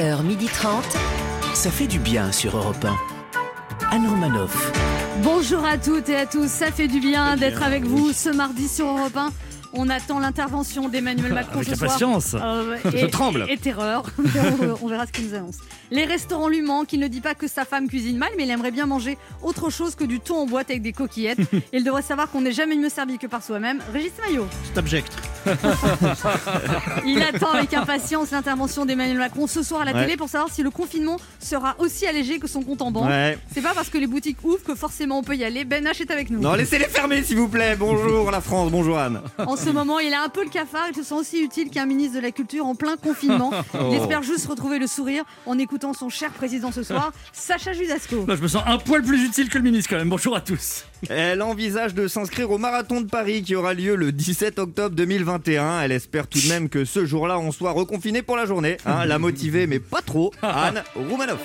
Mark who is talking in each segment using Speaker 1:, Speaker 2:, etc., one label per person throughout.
Speaker 1: 11h30. Ça fait du bien sur Europe 1. Anne Romanoff.
Speaker 2: Bonjour à toutes et à tous, ça fait du bien d'être avec vous ce mardi sur Europe 1. On attend l'intervention d'Emmanuel Macron
Speaker 3: Avec
Speaker 2: ce soir.
Speaker 3: impatience.
Speaker 2: Euh,
Speaker 3: Je tremble.
Speaker 2: Et terreur. on, on verra ce qu'il nous annonce. Les restaurants lui manquent. Il ne dit pas que sa femme cuisine mal, mais il aimerait bien manger autre chose que du thon en boîte avec des coquillettes. il devrait savoir qu'on n'est jamais mieux servi que par soi-même. Régis Maillot.
Speaker 4: C'est abject.
Speaker 2: Il attend avec impatience l'intervention d'Emmanuel Macron ce soir à la
Speaker 4: Ouais.
Speaker 2: télé pour savoir si le confinement sera aussi allégé que son compte en banque.
Speaker 4: Ouais.
Speaker 2: C'est pas parce que les boutiques ouvrent que forcément on peut y aller. Ben H est avec nous.
Speaker 4: Non, laissez-les fermer, s'il vous plaît. Bonjour la France, bonjour Anne.
Speaker 2: En ce moment, il a un peu le cafard. Il se sent aussi utile qu'un ministre de la Culture en plein confinement. Il espère juste retrouver le sourire en écoutant son cher président ce soir, Sacha Judasco.
Speaker 3: Je me sens un poil plus utile que le ministre quand même. Bonjour à tous.
Speaker 4: Elle envisage de s'inscrire au marathon de Paris qui aura lieu le 17 octobre 2021. Elle espère tout de même que ce jour-là, on soit reconfiné pour la journée. Hein, la motiver, mais pas trop. Anne Roumanoff.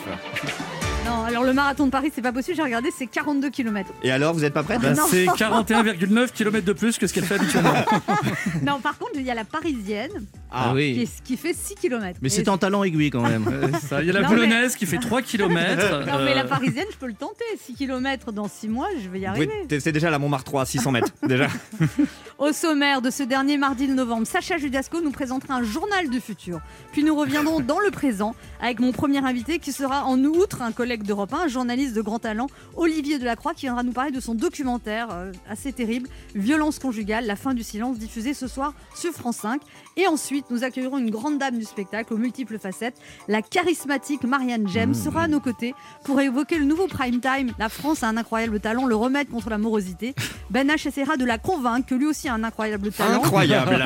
Speaker 2: Non, alors le marathon de Paris, c'est pas possible. J'ai regardé, c'est 42 km.
Speaker 4: Et alors, vous êtes pas prête
Speaker 2: Ah, non.
Speaker 3: C'est 41,9 km de plus que ce qu'elle fait habituellement.
Speaker 2: Non, par contre, il y a la parisienne
Speaker 4: Ah
Speaker 2: qui,
Speaker 4: oui.
Speaker 2: est- qui fait 6 km.
Speaker 5: Mais c'est en talent aiguille quand même.
Speaker 3: Ça, Il y a la
Speaker 2: Non,
Speaker 3: boulonnaise qui fait 3 km.
Speaker 2: Non, mais la parisienne, je peux le tenter. 6 km dans 6 mois, je vais y
Speaker 4: Vous
Speaker 2: arriver.
Speaker 4: Tester déjà la Montmartre 3 à 600 mètres. Déjà.
Speaker 2: Au sommaire de ce dernier mardi de novembre, Sacha Judasco nous présentera un journal du futur. Puis nous reviendrons dans le présent avec mon premier invité qui sera en outre un collègue d'Europe 1, un journaliste de grand talent, Olivier Delacroix, qui viendra nous parler de son documentaire euh, assez terrible, Violence conjugale, la fin du silence, diffusé ce soir sur France 5. Et ensuite, nous accueillerons une grande dame du spectacle aux multiples facettes. La charismatique Marianne Jem sera à nos côtés pour évoquer le nouveau prime time. La France a un incroyable talent, le remède contre la morosité. Ben H essaiera de la convaincre que lui aussi un incroyable talent.
Speaker 4: Incroyable.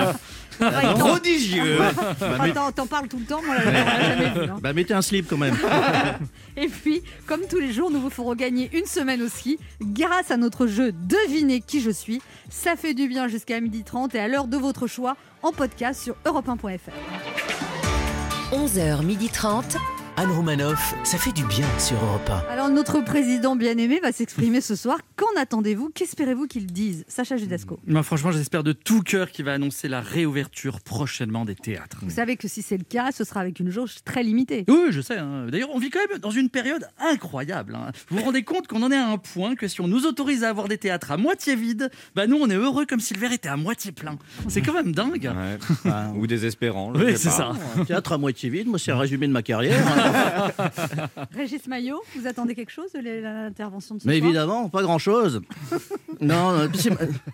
Speaker 4: Prodigieux.
Speaker 2: Attends, t'en parles tout le temps, moi jamais vu. hein.
Speaker 5: bah mettez un slip quand même.
Speaker 2: Et puis, comme tous les jours, nous vous ferons gagner une semaine au ski grâce à notre jeu Devinez qui je suis. Ça fait du bien jusqu'à 12h30 et à l'heure de votre choix en podcast sur europe1.fr.
Speaker 1: 11h30. Anne Romanoff, ça fait du bien sur Europe 1.
Speaker 2: Alors, notre président bien-aimé va s'exprimer ce soir. Qu'en attendez-vous? Qu'espérez-vous qu'il dise? Sacha Judasco.
Speaker 3: Moi, franchement, j'espère de tout cœur qu'il va annoncer la réouverture prochainement des théâtres.
Speaker 2: Vous savez que si c'est le cas, ce sera avec une jauge très limitée.
Speaker 3: Oui, je sais. hein. D'ailleurs, on vit quand même dans une période incroyable. hein. Vous vous rendez compte qu'on en est à un point que si on nous autorise à avoir des théâtres à moitié vides, bah nous, on est heureux comme si le verre était à moitié plein. C'est quand même dingue.
Speaker 4: Ouais. Ou désespérant.
Speaker 3: Oui, c'est ça.
Speaker 5: Un théâtre à moitié vide, moi c'est un résumé de ma carrière.
Speaker 2: Régis Maillot, vous attendez quelque chose de l'intervention de ce
Speaker 5: Mais
Speaker 2: soir
Speaker 5: évidemment, pas grand chose. Non, non,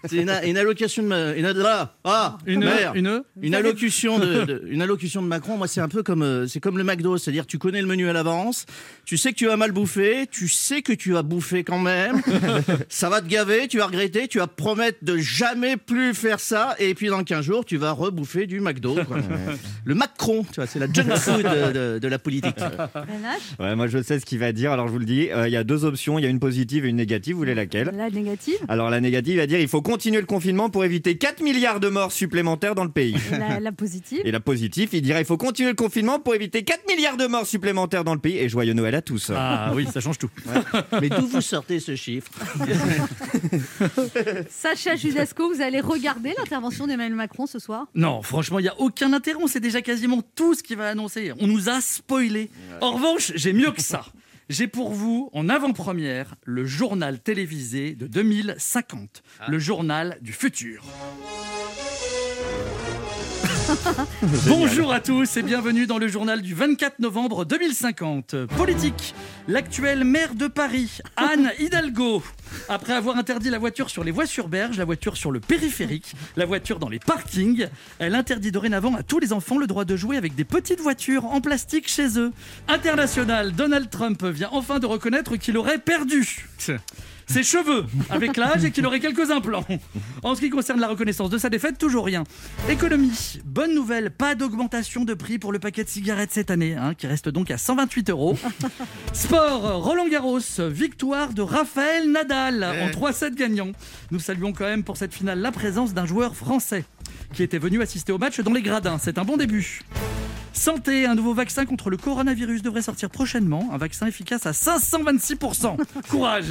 Speaker 5: c'est une, une allocation de ma- une, là, ah,
Speaker 3: Une,
Speaker 5: merde.
Speaker 3: une,
Speaker 5: Une allocution de, de- une allocution de Macron, moi c'est un peu comme euh, c'est comme le McDo, c'est-à-dire tu connais le menu à l'avance, tu sais que tu vas mal bouffer, tu sais que tu vas bouffer quand même, ça va te gaver, tu vas regretter, tu vas promettre de jamais plus faire ça, et puis dans 15 jours tu vas rebouffer du McDo. quoi. Le Macron, tu vois, c'est la junk food de, de- de la politique.
Speaker 4: Ouais, moi je sais ce qu'il va dire, alors je vous le dis. Euh, Il y a deux options, il y a une positive et une négative. Vous voulez laquelle
Speaker 2: La négative
Speaker 4: Alors la négative, il va dire il faut continuer le confinement pour éviter 4 milliards de morts supplémentaires dans le pays.
Speaker 2: la, la positive
Speaker 4: Et la positive, il dirait il faut continuer le confinement pour éviter 4 milliards de morts supplémentaires dans le pays. Et joyeux Noël à tous.
Speaker 3: Ah oui, ça change tout.
Speaker 5: Mais d'où vous sortez ce chiffre
Speaker 2: Sacha Judasco, vous allez regarder l'intervention d'Emmanuel Macron ce soir?
Speaker 3: Non, franchement, il n'y a aucun intérêt. On sait déjà quasiment tout ce qu'il va annoncer. On nous a spoilé. En revanche, j'ai mieux que ça. J'ai pour vous, en avant-première, le journal télévisé de 2050. Le journal du futur. Bonjour à tous et bienvenue dans le journal du 24 novembre 2050. Politique. L'actuelle maire de Paris, Anne Hidalgo, après avoir interdit la voiture sur les voies sur berge, la voiture sur le périphérique, la voiture dans les parkings, elle interdit dorénavant à tous les enfants le droit de jouer avec des petites voitures en plastique chez eux. International, Donald Trump vient enfin de reconnaître qu'il aurait perdu ses cheveux avec l'âge et qu'il aurait quelques implants. En ce qui concerne la reconnaissance de sa défaite, toujours rien. Économie, bonne nouvelle, pas d'augmentation de prix pour le paquet de cigarettes cette année, hein, qui reste donc à 128 euros. Sport, Roland Garros, victoire de Raphaël Nadal en 3-7 gagnants. Nous saluons quand même pour cette finale la présence d'un joueur français qui était venu assister au match dans les gradins. C'est un bon début. Santé, un nouveau vaccin contre le coronavirus devrait sortir prochainement. Un vaccin efficace à 526%. Courage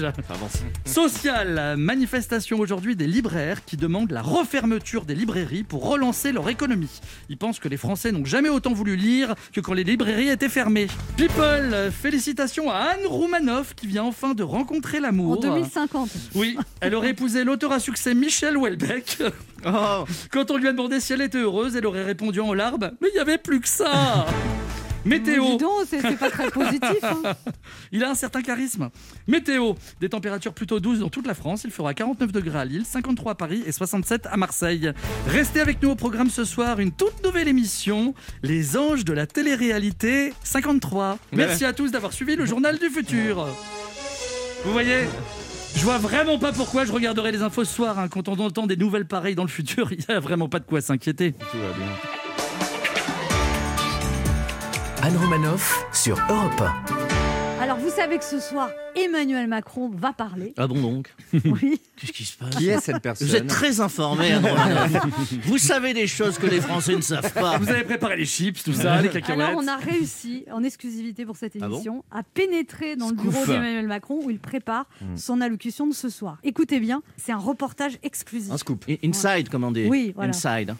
Speaker 3: Social, manifestation aujourd'hui des libraires qui demandent la refermeture des librairies pour relancer leur économie. Ils pensent que les Français n'ont jamais autant voulu lire que quand les librairies étaient fermées. People, félicitations à Anne Roumanoff qui vient enfin de rencontrer
Speaker 2: En
Speaker 3: l'amour.
Speaker 2: 2050.
Speaker 3: Oui, elle aurait épousé l'auteur à succès Michel Houellebecq.
Speaker 5: Oh,
Speaker 3: Quand on lui a demandé si elle était heureuse, elle aurait répondu en larmes Mais il n'y avait plus que ça Météo
Speaker 2: Dis donc, c'est c'est pas très positif. hein.
Speaker 3: Il a un certain charisme. Météo Des températures plutôt douces dans toute la France. Il fera 49 degrés à Lille, 53 à Paris et 67 à Marseille. Restez avec nous au programme ce soir. Une toute nouvelle émission Les anges de la télé-réalité 53. Merci à tous d'avoir suivi le journal du futur. Vous voyez? Je vois vraiment pas pourquoi je regarderai les infos ce soir. hein. Quand on entend des nouvelles pareilles dans le futur, il n'y a vraiment pas de quoi s'inquiéter.
Speaker 4: Tout va bien.
Speaker 1: Anne Romanoff sur Europe
Speaker 2: Alors, vous savez que ce soir, Emmanuel Macron va parler.
Speaker 5: ah bon donc
Speaker 2: Oui.
Speaker 5: Qu'est-ce qui se passe
Speaker 4: Qui est cette personne
Speaker 5: Vous êtes très informé, Romanoff. Vous savez des choses que les Français ne savent pas.
Speaker 3: Vous avez préparé les chips, tout ça, les cacahuètes
Speaker 2: Alors, on a réussi, en exclusivité pour cette
Speaker 5: Ah bon
Speaker 2: émission, à pénétrer dans le bureau d'Emmanuel Macron où il prépare son allocution de ce soir. Écoutez bien, c'est un reportage exclusif.
Speaker 4: Un scoop.
Speaker 5: Inside, comme on dit.
Speaker 2: Oui, voilà.
Speaker 5: Inside.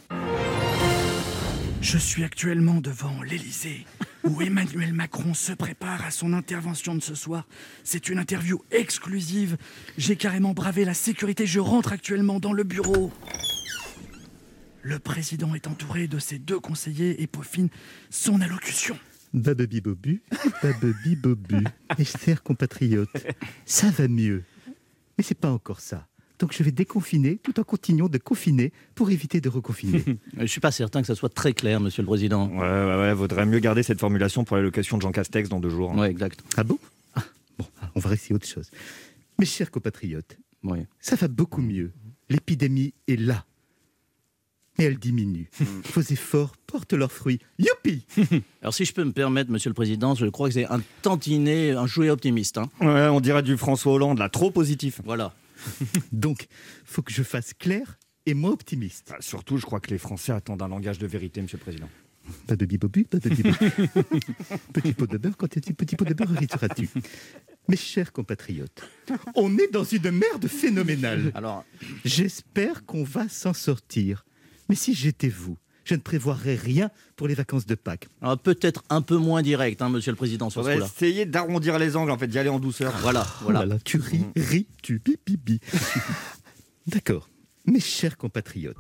Speaker 3: Je suis actuellement devant l'Elysée, où Emmanuel Macron se prépare à son intervention de ce soir. C'est une interview exclusive. J'ai carrément bravé la sécurité. Je rentre actuellement dans le bureau. Le président est entouré de ses deux conseillers et peaufine son allocution.
Speaker 6: Bababi Bobu, Bababi Bobu, mes chers compatriotes, ça va mieux. Mais c'est pas encore ça. Donc je vais déconfiner tout en continuant de confiner pour éviter de reconfiner.
Speaker 5: Je suis pas certain que ça soit très clair, Monsieur le Président.
Speaker 4: Ouais, ouais, ouais, vaudrait mieux garder cette formulation pour l'allocation de Jean Castex dans deux jours.
Speaker 5: Ouais, exact.
Speaker 6: ah bon? Ah, Bon, on va essayer autre chose. Mes chers compatriotes,
Speaker 5: Oui.
Speaker 6: ça va beaucoup mieux. L'épidémie est là. Mais elle diminue. Vos efforts portent leurs fruits. Youpi
Speaker 5: Alors, si je peux me permettre, Monsieur le Président, je crois que c'est un tantinet, un jouet optimiste. hein.
Speaker 4: Ouais, on dirait du François Hollande, là, trop positif.
Speaker 5: Voilà.
Speaker 6: Donc, faut que je fasse clair et moins optimiste.
Speaker 4: Bah, surtout, je crois que les Français attendent un langage de vérité, monsieur le président.
Speaker 6: Pas de bibobu, pas de bibobu. petit pot de beurre, quand tu petit pot de beurre hériteras-tu Mes chers compatriotes, on est dans une merde phénoménale.
Speaker 5: Alors,
Speaker 6: J'espère qu'on va s'en sortir. Mais si j'étais vous, je ne prévoirais rien pour les vacances de Pâques.
Speaker 5: alors, peut-être un peu moins direct, hein, Monsieur le Président, sur
Speaker 4: On
Speaker 5: ce
Speaker 4: va
Speaker 5: coup-là.
Speaker 4: essayer d'arrondir les angles, en fait, d'y aller en douceur.
Speaker 5: Voilà,
Speaker 6: Oh
Speaker 5: voilà.
Speaker 6: là là, tu ris, ris, tu bi, bi, bi. D'accord. Mes chers compatriotes,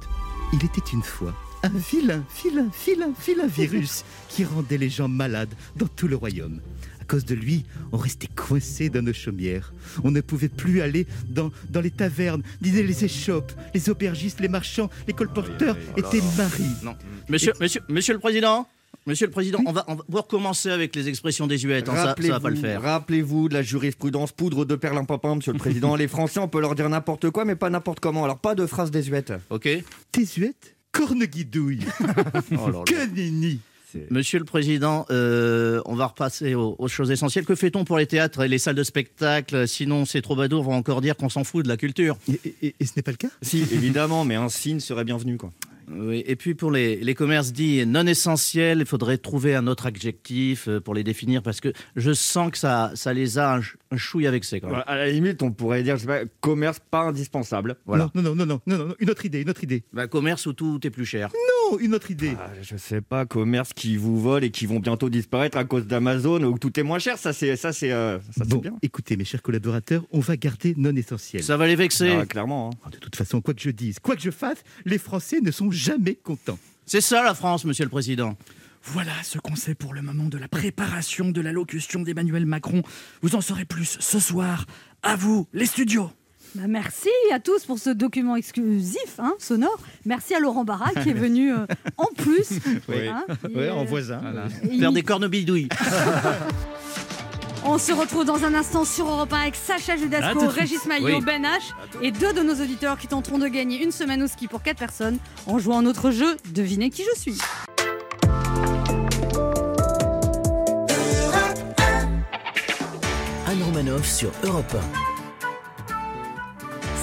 Speaker 6: il était une fois un vilain, vilain, vilain, vilain virus qui rendait les gens malades dans tout le royaume. À cause de lui, on restait coincé dans nos chaumières. On ne pouvait plus aller dans, dans les tavernes, dîner les échoppes, les aubergistes, les marchands, les colporteurs étaient maris.
Speaker 5: Non. Monsieur, monsieur, monsieur le Président Monsieur le Président, on va, on va pouvoir commencer avec les expressions désuètes. hein, ça, ça va pas le faire.
Speaker 4: Rappelez-vous de la jurisprudence poudre de perlimpinpin, monsieur le président. les Français, on peut leur dire n'importe quoi, mais pas n'importe comment. Alors, pas de phrases désuètes.
Speaker 5: Ok
Speaker 6: Tésuette, corne-guidouille,
Speaker 4: Oh là là.
Speaker 6: que nenni.
Speaker 5: Monsieur le Président, euh, on va repasser aux, aux choses essentielles. Que fait-on pour les théâtres et les salles de spectacle? Sinon, ces troubadours vont encore dire qu'on s'en fout de la culture.
Speaker 6: Et, et- et ce n'est pas le cas?
Speaker 4: Si, évidemment, mais un signe serait bienvenu, quoi.
Speaker 5: Oui, et puis pour les, les commerces dits non essentiels, il faudrait trouver un autre adjectif euh, pour les définir parce que je sens que ça, ça les a un, ch- un chouille avec.
Speaker 4: Voilà, à la limite, on pourrait dire, je sais pas, commerce pas indispensable. Voilà.
Speaker 6: Non, non, non, non, non, non, non, une autre idée, une autre idée.
Speaker 5: Bah, commerce où tout est plus cher.
Speaker 6: Non, une autre idée.
Speaker 4: Ah, je sais pas, commerce qui vous volent et qui vont bientôt disparaître à cause d'Amazon où tout est moins cher, ça c'est ça c'est euh, ça c'est
Speaker 6: bon,
Speaker 4: bien.
Speaker 6: écoutez, mes chers collaborateurs, on va garder non essentiel.
Speaker 5: Ça va les vexer.
Speaker 4: Ah, clairement. hein.
Speaker 6: De toute façon, quoi que je dise, quoi que je fasse, les Français ne sont jamais contents.
Speaker 5: C'est ça la France, Monsieur le Président.
Speaker 3: Voilà ce qu'on sait pour le moment de la préparation de l'allocution d'Emmanuel Macron. Vous en saurez plus ce soir. À vous, les studios.
Speaker 2: Bah, merci à tous pour ce document exclusif, hein, sonore. Merci à Laurent Barra qui est venu euh, en plus.
Speaker 6: Oui.
Speaker 2: hein, et,
Speaker 6: Ouais,
Speaker 2: euh,
Speaker 6: en voisin.
Speaker 5: Faire
Speaker 2: il-
Speaker 5: des cornebidouilles.
Speaker 2: On se retrouve dans un instant sur Europe 1 avec Sacha Judasco. Régis Maillot,
Speaker 5: Oui.
Speaker 2: Ben H et deux de nos auditeurs qui tenteront de gagner une semaine au ski pour quatre personnes en jouant à notre jeu Devinez qui je suis.
Speaker 1: Anne Romanoff sur Europe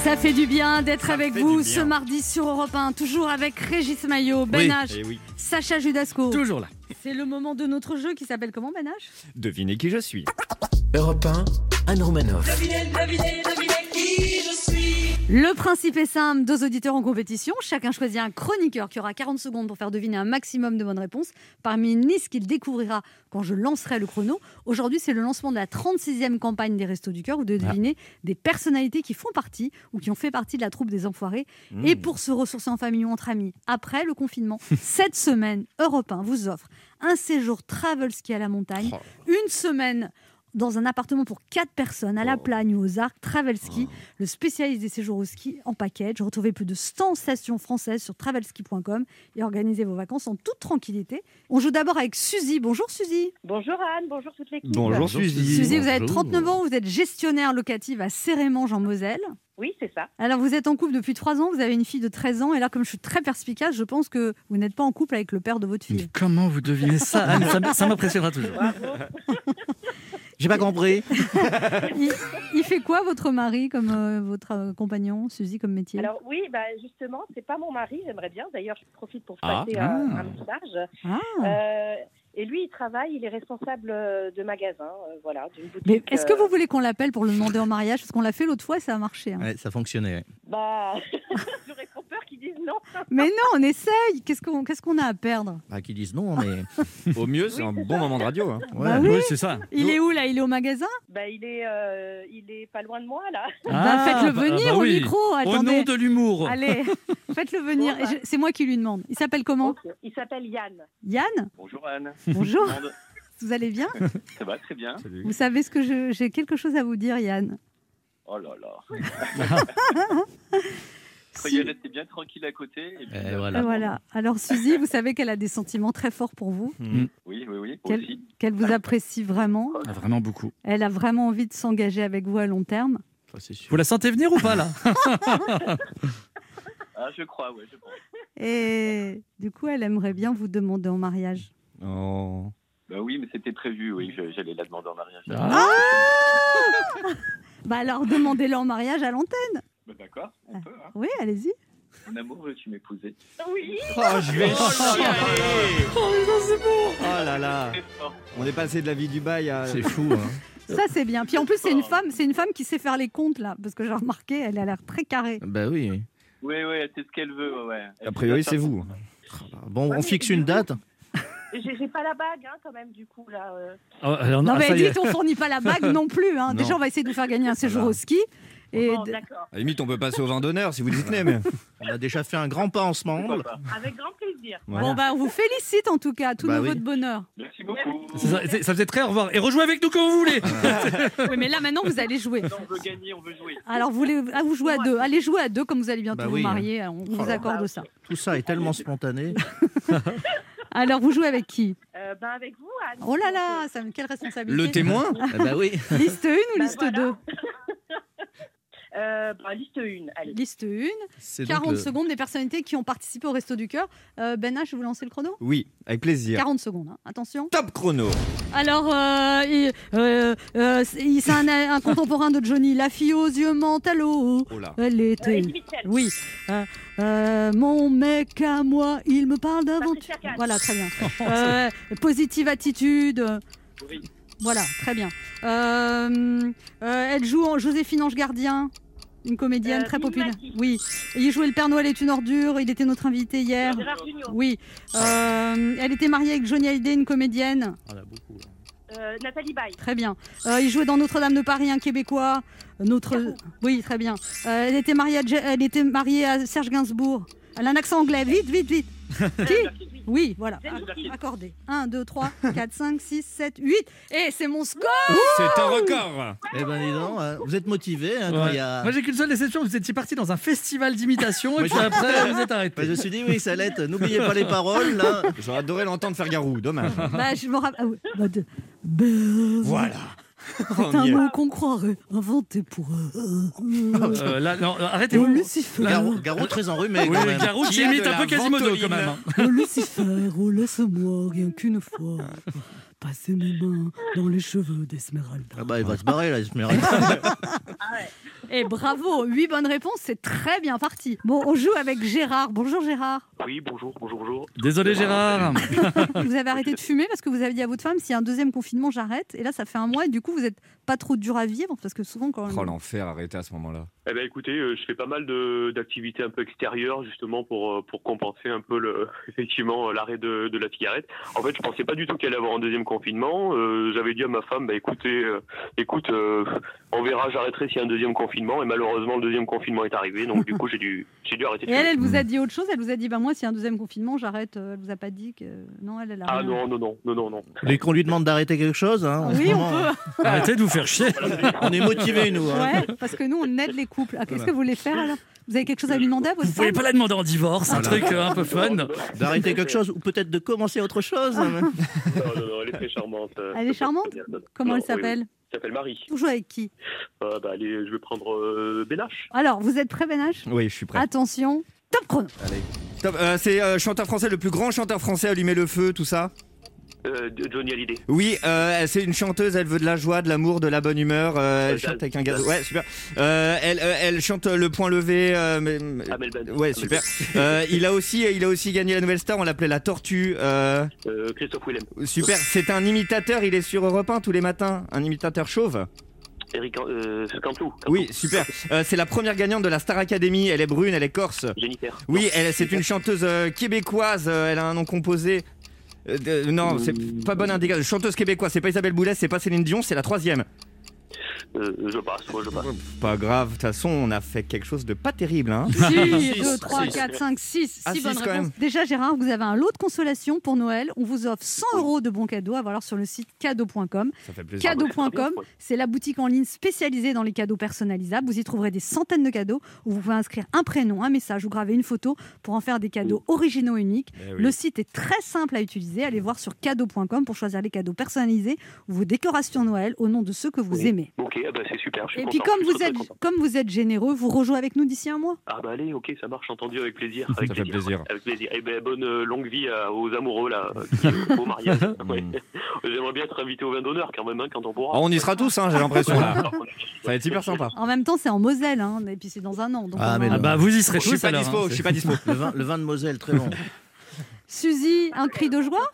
Speaker 2: Ça fait du bien d'être
Speaker 4: Ça
Speaker 2: avec vous ce mardi sur Europe 1, toujours avec Régis Maillot, Ben H,
Speaker 4: Eh oui.
Speaker 2: Sacha Judasco.
Speaker 3: Toujours là.
Speaker 2: C'est le moment de notre jeu qui s'appelle comment Ben H
Speaker 4: Devinez qui je suis.
Speaker 1: Europe 1, Anne Romanoff.
Speaker 2: Le principe est simple, deux auditeurs en compétition. Chacun choisit un chroniqueur qui aura 40 secondes pour faire deviner un maximum de bonnes réponses parmi une liste qu'il découvrira quand je lancerai le chrono. Aujourd'hui, c'est le lancement de la 36e campagne des Restos du Cœur où de deviner des personnalités qui font partie ou qui ont fait partie de la troupe des Enfoirés. Et pour se ressourcer en famille ou entre amis après le confinement, cette semaine, Europe 1 vous offre un séjour travel ski à la montagne, une semaine dans un appartement pour 4 personnes à la Plagne ou aux Arcs, Travel Ski, le spécialiste des séjours au ski en package. Retrouvez plus de 100 stations françaises sur travelski.com et organisez vos vacances en toute tranquillité. On joue d'abord avec Suzy. Bonjour Suzy.
Speaker 7: Bonjour Anne, bonjour toute l'équipe.
Speaker 4: Bonjour Suzy.
Speaker 2: Suzy, vous avez
Speaker 5: bonjour.
Speaker 2: 39 ans, vous êtes gestionnaire locative à Sérémange en Moselle.
Speaker 7: Oui, c'est ça.
Speaker 2: Alors vous êtes en couple depuis 3 ans, vous avez une fille de 13 ans et là comme je suis très perspicace, je pense que vous n'êtes pas en couple avec le père de votre
Speaker 3: Mais
Speaker 2: fille.
Speaker 3: comment vous devinez ça, Anne? Ça, ça m'impressionnera toujours.
Speaker 7: Bravo.
Speaker 5: J'ai pas compris.
Speaker 2: Il, il fait quoi votre mari comme euh, votre euh, compagnon, Suzy comme métier?
Speaker 7: Alors oui, bah, justement, c'est pas mon mari, j'aimerais bien. D'ailleurs, je profite pour
Speaker 4: Ah.
Speaker 7: passer un, un message.
Speaker 2: Ah.
Speaker 7: Euh, et lui, il travaille, il est responsable de magasin, euh, voilà, d'une boutique.
Speaker 2: Mais est-ce que vous voulez qu'on l'appelle pour le demander en mariage? Parce qu'on l'a fait l'autre fois et ça a marché. hein.
Speaker 5: Ouais, ça fonctionnait. ouais.
Speaker 7: Bah, j'aurais disent non.
Speaker 2: Mais non, on essaye. Qu'est-ce qu'on qu'est-ce qu'on a à perdre?
Speaker 5: Bah, qui disent non, mais.
Speaker 4: Au mieux, c'est un bon moment de radio. hein.
Speaker 5: Ouais.
Speaker 2: Bah oui.
Speaker 3: Oui, c'est ça.
Speaker 2: Il est où là? Il est au magasin?
Speaker 7: Bah, il est, euh, il est pas loin de moi là.
Speaker 2: Bah, Faites-le
Speaker 3: bah,
Speaker 2: venir
Speaker 3: bah
Speaker 2: au
Speaker 3: oui.
Speaker 2: micro.
Speaker 3: Au nom de l'humour.
Speaker 2: Allez, faites-le venir.
Speaker 7: Bon, bah.
Speaker 2: C'est moi qui lui demande. Il s'appelle comment?
Speaker 7: Il s'appelle Yann.
Speaker 2: Yann?
Speaker 8: Bonjour Anne.
Speaker 2: Bonjour. Vous allez bien?
Speaker 8: Ça va très bien.
Speaker 2: Vous savez ce que je- j'ai quelque chose à vous dire, Yann.
Speaker 8: Oh là là. Soyez resté bien tranquille à côté. Et puis,
Speaker 5: Et
Speaker 8: euh,
Speaker 5: voilà.
Speaker 2: Voilà. Alors Suzy, vous savez qu'elle a des sentiments très forts pour vous,
Speaker 8: Oui, oui, oui. Aussi.
Speaker 2: qu'elle vous apprécie vraiment.
Speaker 3: Ah, vraiment beaucoup.
Speaker 2: Elle a vraiment envie de s'engager avec vous à long terme.
Speaker 5: Ça, sûr.
Speaker 3: Vous la sentez venir ou pas là
Speaker 8: Ah, je crois, pense.
Speaker 2: Et du coup, elle aimerait bien vous demander en mariage.
Speaker 4: Oh.
Speaker 8: Bah oui, mais c'était prévu, oui, je- j'allais la demander en mariage.
Speaker 3: Ah.
Speaker 2: Bah alors, demandez-le en mariage à l'antenne.
Speaker 8: Bah, D'accord, on peut. Hein.
Speaker 2: Oui, allez-y.
Speaker 8: Mon amour, veux-tu m'épouser
Speaker 7: Oui.
Speaker 4: Oh, je vais chialer. Oh là là.
Speaker 8: Très fort.
Speaker 4: On est passé de la vie du bail à.
Speaker 5: C'est fou, hein.
Speaker 2: Ça, c'est bien. Puis en plus, c'est une femme, c'est une femme qui sait faire les comptes là, parce que j'ai remarqué, elle a l'air très carrée.
Speaker 5: Bah oui.
Speaker 8: Oui, oui, c'est ce qu'elle veut, ouais,
Speaker 4: A priori, c'est vous.
Speaker 5: Bon,
Speaker 7: Ouais,
Speaker 5: on
Speaker 7: mais
Speaker 5: fixe une date.
Speaker 7: J'ai j'ai pas la bague hein, quand même du coup là. euh.
Speaker 3: Ah, alors,
Speaker 2: Non,
Speaker 3: ah,
Speaker 2: mais
Speaker 3: ça y est.
Speaker 2: dites, on fournit pas la bague non plus. hein.
Speaker 4: Non.
Speaker 2: Déjà, on va essayer de vous faire gagner un séjour
Speaker 4: Voilà.
Speaker 2: au ski. Et
Speaker 7: Bon,
Speaker 2: d-
Speaker 7: d'accord.
Speaker 4: À la limite, on peut passer au vin d'honneur si vous dites mais.
Speaker 5: On a déjà fait un grand pas ensemble.
Speaker 7: Avec grand plaisir.
Speaker 4: Voilà.
Speaker 2: bon, bah, on vous félicite en tout cas, tout
Speaker 5: Bah
Speaker 2: nouveau
Speaker 5: oui.
Speaker 2: de bonheur.
Speaker 8: Merci beaucoup.
Speaker 3: C'est ça, ça faisait très au revoir. Et rejouez avec nous quand vous voulez.
Speaker 2: Oui, mais là maintenant, vous allez jouer.
Speaker 8: Non, on veut gagner, on veut jouer.
Speaker 2: Alors, vous, voulez, ah, vous jouez à deux. Allez jouer à deux, comme vous allez bientôt
Speaker 5: Bah
Speaker 2: vous
Speaker 5: oui.
Speaker 2: marier. On vous
Speaker 5: là
Speaker 2: accorde ça.
Speaker 5: Tout ça est tellement spontané.
Speaker 2: Alors, vous jouez avec qui?
Speaker 7: Euh, ben avec vous Anne.
Speaker 2: Oh là là, ça, quelle responsabilité.
Speaker 4: Le témoin
Speaker 5: Ah bah oui.
Speaker 2: Liste 1 ou
Speaker 7: Bah,
Speaker 2: liste
Speaker 7: voilà.
Speaker 2: 2
Speaker 7: Euh, ben, liste 1, allez.
Speaker 2: Liste 1.
Speaker 5: C'est
Speaker 2: 40
Speaker 5: donc le-
Speaker 2: secondes des personnalités qui ont participé au Resto du Cœur. Euh, ben H, je vous lancer le chrono?
Speaker 4: Oui, avec plaisir.
Speaker 2: 40 secondes, hein. attention.
Speaker 4: Top chrono.
Speaker 2: Alors, euh, il- euh, euh, c'est un, un contemporain de Johnny, la fille aux yeux mentalo.
Speaker 4: Oh là.
Speaker 2: Elle était. Oui. Euh, euh, mon mec à moi, il me parle d'aventure. Voilà, très bien. Euh, positive attitude.
Speaker 8: Oui.
Speaker 2: Voilà, très bien. Euh, euh, elle joue en Joséphine Ange Gardien, une comédienne
Speaker 7: Euh,
Speaker 2: très populaire. Oui. Il jouait Le Père Noël est une ordure. Il était notre invité hier. Oui. Euh, elle était mariée avec Johnny Hallyday, une comédienne.
Speaker 5: On a beaucoup. là.
Speaker 7: Euh, Nathalie Baye.
Speaker 2: Très bien. Euh, il jouait dans Notre-Dame de Paris, un Québécois. Notre.
Speaker 7: Garou.
Speaker 2: Oui, très bien. Euh, elle était mariée à, elle était mariée à Serge Gainsbourg. Elle a un accent anglais. Vite, vite, vite. Qui? Oui, voilà. Accordé. 1, 2, 3, 4, 5, 6, 7, 8. Et c'est mon score
Speaker 4: C'est un record.
Speaker 5: Eh ben dis donc, euh, vous êtes motivé hein, quand
Speaker 3: Ouais.
Speaker 5: il y a.
Speaker 3: Moi j'ai qu'une seule déception, vous étiez parti dans un festival d'imitation et puis après vous êtes
Speaker 5: Bah,
Speaker 3: arrêté.
Speaker 5: je me suis dit oui, ça l'est. N'oubliez pas les paroles là.
Speaker 4: J'aurais adoré l'entendre faire Garou, dommage.
Speaker 2: Bah, je me rappelle. ah oui. Bah, de-
Speaker 4: Voilà.
Speaker 2: C'est
Speaker 4: On
Speaker 2: un mot qu'on croirait inventé pour.
Speaker 3: Euh, là, non, arrêtez-vous.
Speaker 2: Lucifer.
Speaker 5: Garou, Garou très enrhumé
Speaker 3: Oui,
Speaker 5: quand même.
Speaker 3: Garou qui imite un peu Quasimodo quand même.
Speaker 2: Oh, Lucifer, oh laisse-moi rien qu'une fois passer mes mains dans les cheveux d'Esmeralda.
Speaker 5: Ah bah, il va se barrer là, Esmeralda.
Speaker 2: Et bravo, 8 bonnes réponses, c'est très bien parti. Bon, on joue avec Gérard. Bonjour Gérard.
Speaker 8: Oui, bonjour, bonjour, bonjour.
Speaker 3: Désolé Gérard.
Speaker 2: Vous avez arrêté de fumer parce que vous avez dit à votre femme s'il y a un deuxième confinement, j'arrête. Et là, ça fait un mois et du coup, vous n'êtes pas trop dur à vivre parce que souvent quand
Speaker 4: Oh l'enfer, arrêtez à ce moment-là.
Speaker 8: Eh ben écoutez, euh, je fais pas mal de- d'activités un peu extérieures justement pour euh, pour compenser un peu le effectivement euh, l'arrêt de, de la cigarette. En fait, je pensais pas du tout qu'il allait y avoir un deuxième confinement. Euh, J'avais dit à ma femme, bah écoutez, euh, écoute, euh, on verra, j'arrêterai s'il y a un deuxième confinement. Et malheureusement, le deuxième confinement est arrivé, donc du coup, j'ai dû j'ai dû arrêter. de
Speaker 2: Et elle, elle vous a dit autre chose Elle vous a dit, bah moi, s'il y a un deuxième confinement, j'arrête. Euh, Elle vous a pas dit que. Non, elle, elle a
Speaker 8: Ah
Speaker 2: rien.
Speaker 8: non non non non non non.
Speaker 5: Voulez qu'on lui demande d'arrêter quelque chose hein, en ce
Speaker 2: Oui, on
Speaker 5: moment
Speaker 2: peut.
Speaker 3: Arrêtez de vous faire chier.
Speaker 5: On est motivés, nous. hein.
Speaker 2: Ouais, parce que nous, on aide les couples. Ah, Qu'est-ce que vous voulez faire alors? Vous avez quelque chose à lui demander à votre
Speaker 3: Vous pouvez
Speaker 2: femme?
Speaker 3: pas la demander en divorce, un truc euh, un peu fun.
Speaker 5: D'arrêter quelque chose ou peut-être de commencer autre chose.
Speaker 8: Non, non, non, elle est très charmante.
Speaker 2: Elle est charmante? Comment
Speaker 8: Non,
Speaker 2: elle s'appelle?
Speaker 8: oui. Elle s'appelle Marie.
Speaker 2: Vous jouez avec qui?
Speaker 8: Euh, bah, allez, je vais prendre euh, Benache.
Speaker 2: Alors, vous êtes prêt, Benache?
Speaker 4: Oui, je suis prêt.
Speaker 2: Attention, top chrono.
Speaker 4: Top, euh, c'est euh, chanteur français, le plus grand chanteur français, allumer le feu, tout ça.
Speaker 8: Euh, Johnny Hallyday.
Speaker 4: Oui, euh, c'est une chanteuse, elle veut de la joie, de l'amour, de la bonne humeur. euh, elle chante avec un gaz. Ouais, super. Euh, elle, euh, elle chante le point levé. euh, mais-
Speaker 8: Ben.
Speaker 4: Ouais, super. Euh, il a aussi, il a aussi gagné la nouvelle star. On l'appelait la Tortue. euh,
Speaker 8: Ben. Euh, Christophe Willem.
Speaker 4: super. C'est un imitateur. Il est sur Europe 1 tous les matins. Un imitateur chauve.
Speaker 8: Eric euh, Cantou.
Speaker 4: Oui, super. Euh, c'est la première gagnante de la Star Academy. Elle est brune, elle est corse.
Speaker 8: Jennifer.
Speaker 4: Oui, elle, c'est une chanteuse euh, québécoise. euh, elle a un nom composé. Euh, non, c'est pas bonne indication. Chanteuse québécoise, c'est pas Isabelle Boulay, c'est pas Céline Dion, c'est la troisième.
Speaker 8: Euh, je passe, moi je passe.
Speaker 4: Pas grave, de toute façon, on a fait quelque chose de pas terrible. Hein.
Speaker 2: 6,
Speaker 5: Six,
Speaker 2: 2, 3,
Speaker 5: six.
Speaker 2: 4, 5, 6.
Speaker 4: Ah,
Speaker 2: 6
Speaker 4: six
Speaker 2: bonnes réponses. Déjà, Gérard, vous avez un lot de consolation pour Noël. On vous offre 100 euros de bons cadeaux à voir sur le site cadeau.com.
Speaker 4: Ça fait plaisir.
Speaker 2: Cadeau.com, c'est la boutique en ligne spécialisée dans les cadeaux personnalisables. Vous y trouverez des centaines de cadeaux où vous pouvez inscrire un prénom, un message ou graver une photo pour en faire des cadeaux originaux et uniques.
Speaker 4: Eh oui.
Speaker 2: Le site est très simple à utiliser. Allez voir sur cadeau.com pour choisir les cadeaux personnalisés ou vos décorations Noël au nom de ceux que vous
Speaker 8: Oui.
Speaker 2: aimez.
Speaker 8: Ok, ah bah, c'est super. Je suis
Speaker 2: Et puis comme
Speaker 8: je suis
Speaker 2: vous êtes
Speaker 8: très content.
Speaker 2: comme vous êtes généreux, vous rejouez avec nous d'ici un mois?
Speaker 8: Ah bah allez, ok, ça marche, entendu, avec plaisir. Avec
Speaker 4: Ça fait plaisir.
Speaker 8: Avec plaisir. Et ben bonne euh, longue vie à- aux amoureux là, euh, qui, au mariage. Ouais. J'aimerais bien être invité au vin d'honneur quand même, hein, quand on pourra.
Speaker 4: Oh, on y sera tous, hein, j'ai l'impression. Là. Ça va être super sympa.
Speaker 2: En même temps, c'est en Moselle, hein, et puis c'est dans un an. donc
Speaker 5: Ah, mais
Speaker 3: Ah bah vous y serez
Speaker 4: Je suis
Speaker 3: tous
Speaker 4: pas
Speaker 3: alors.
Speaker 4: dispo,
Speaker 3: hein,
Speaker 4: je suis pas dispo.
Speaker 5: Le vin, le vin de Moselle, très bon.
Speaker 2: Suzy, un cri de joie?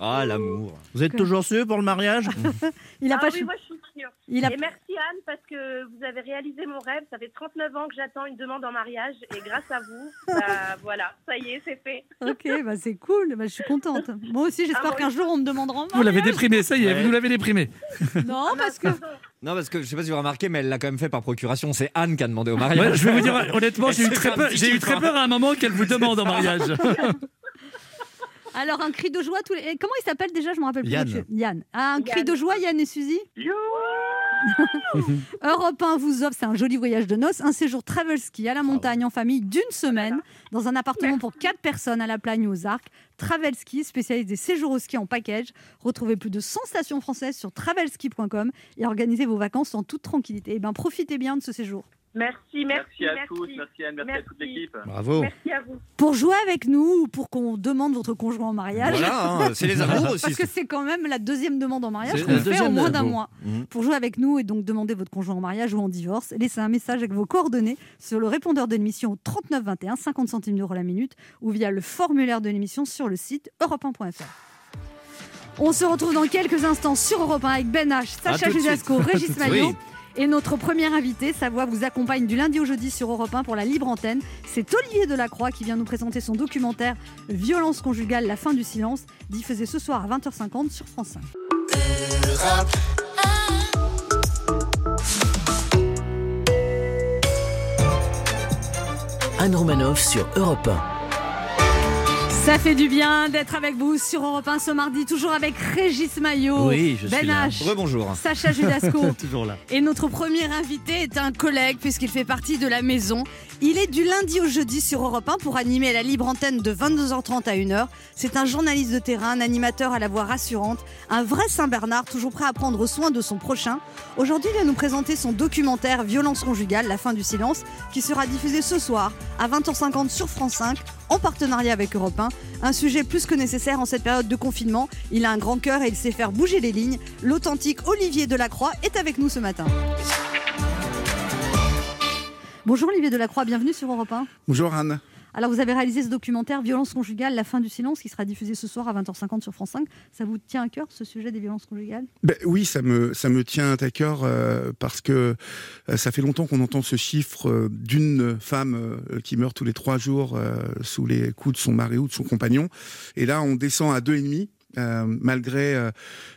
Speaker 4: Ah, l'amour.
Speaker 5: Vous êtes toujours sûr pour le mariage
Speaker 2: Il a
Speaker 7: ah
Speaker 2: pas
Speaker 7: oui, moi je suis sûre.
Speaker 2: il a
Speaker 7: Et merci Anne parce que vous avez réalisé mon rêve. Ça fait 39 ans que j'attends une demande en mariage et grâce à vous, bah, voilà, ça y est, c'est fait.
Speaker 2: Ok, bah c'est cool, bah, je suis contente. Moi aussi, j'espère
Speaker 7: Ah,
Speaker 2: qu'un jour on me demandera en
Speaker 3: Vous l'avez
Speaker 2: mariage.
Speaker 3: déprimé, ça y est,
Speaker 5: Ouais.
Speaker 3: vous nous l'avez déprimé.
Speaker 2: Non, parce que
Speaker 4: Non, parce que je sais pas si vous avez remarqué, mais elle l'a quand même fait par procuration. C'est Anne qui a demandé au
Speaker 3: Ouais,
Speaker 4: mariage.
Speaker 3: je vais vous dire, honnêtement, j'ai eu très peur. J'ai eu très peur à un moment qu'elle vous demande en mariage.
Speaker 2: Alors un cri de joie tous les. Comment il s'appelle déjà Je me rappelle plus.
Speaker 5: Yann.
Speaker 2: Yann. Ah, un cri
Speaker 7: Yann.
Speaker 2: de joie, Yann et Suzy. Europe 1 vous offre, c'est un joli voyage de noces, un séjour travel ski à la montagne en famille d'une semaine dans un appartement pour 4 personnes à la Plagne ou aux Arcs. Travel Ski, spécialiste des séjours au ski en package. Retrouvez plus de 100 stations françaises sur travelski.com et organisez vos vacances en toute tranquillité. Et ben profitez bien de ce séjour.
Speaker 7: Merci, merci,
Speaker 8: Merci à tous, merci Anne, merci, à toute l'équipe.
Speaker 5: Bravo.
Speaker 7: Merci à vous.
Speaker 2: Pour jouer avec nous ou pour qu'on demande votre conjoint en mariage.
Speaker 4: Voilà, hein, c'est les amours aussi.
Speaker 2: Parce que c'est quand même la deuxième demande en mariage qu'on fait en moins d'un mois.
Speaker 4: Mhm.
Speaker 2: Pour jouer avec nous et donc demander votre conjoint en mariage ou en divorce, laissez un message avec vos coordonnées sur le répondeur de l'émission au 39 21, 50 centimes d'euros la minute, ou via le formulaire de l'émission sur le site europe1.fr. On se retrouve dans quelques instants sur Europe 1 avec Ben H, Sacha Judasco, Régis Maillot.
Speaker 4: Oui.
Speaker 2: Et notre premier invité, sa voix vous accompagne du lundi au jeudi sur Europe 1 pour la libre antenne. C'est Olivier Delacroix qui vient nous présenter son documentaire Violence conjugale, la fin du silence, diffusé ce soir à 20h50 sur France 5.
Speaker 1: Anne Romanoff sur Europe 1.
Speaker 2: Ça fait du bien d'être avec vous sur Europe 1 ce mardi, toujours avec Régis Maillot,
Speaker 5: Oui, je suis
Speaker 2: Ben. H,
Speaker 4: Rebonjour.
Speaker 2: Sacha Judasco.
Speaker 5: Toujours là.
Speaker 2: Et notre premier invité est un collègue puisqu'il fait partie de la maison. Il est du lundi au jeudi sur Europe 1 pour animer la libre antenne de 22h30 à 1h. C'est un journaliste de terrain, un animateur à la voix rassurante, un vrai Saint-Bernard toujours prêt à prendre soin de son prochain. Aujourd'hui, il va nous présenter son documentaire Violence conjugale, la fin du silence, qui sera diffusé ce soir à 20h50 sur France 5 en partenariat avec Europe 1. Un sujet plus que nécessaire en cette période de confinement. Il a un grand cœur et il sait faire bouger les lignes. L'authentique Olivier Delacroix est avec nous ce matin. Bonjour Olivier Delacroix, bienvenue sur Europe 1.
Speaker 9: Bonjour Anne.
Speaker 2: Alors vous avez réalisé ce documentaire Violence conjugale, la fin du silence, qui sera diffusé ce soir à 20h50 sur France 5. Ça vous tient à cœur ce sujet des violences conjugales?
Speaker 9: Ben, Oui, ça me, ça me tient à cœur euh, parce que euh, ça fait longtemps qu'on entend ce chiffre euh, d'une femme qui meurt tous les trois jours sous les coups de son mari ou de son compagnon. Et là, on descend à deux et demi. Euh, malgré euh,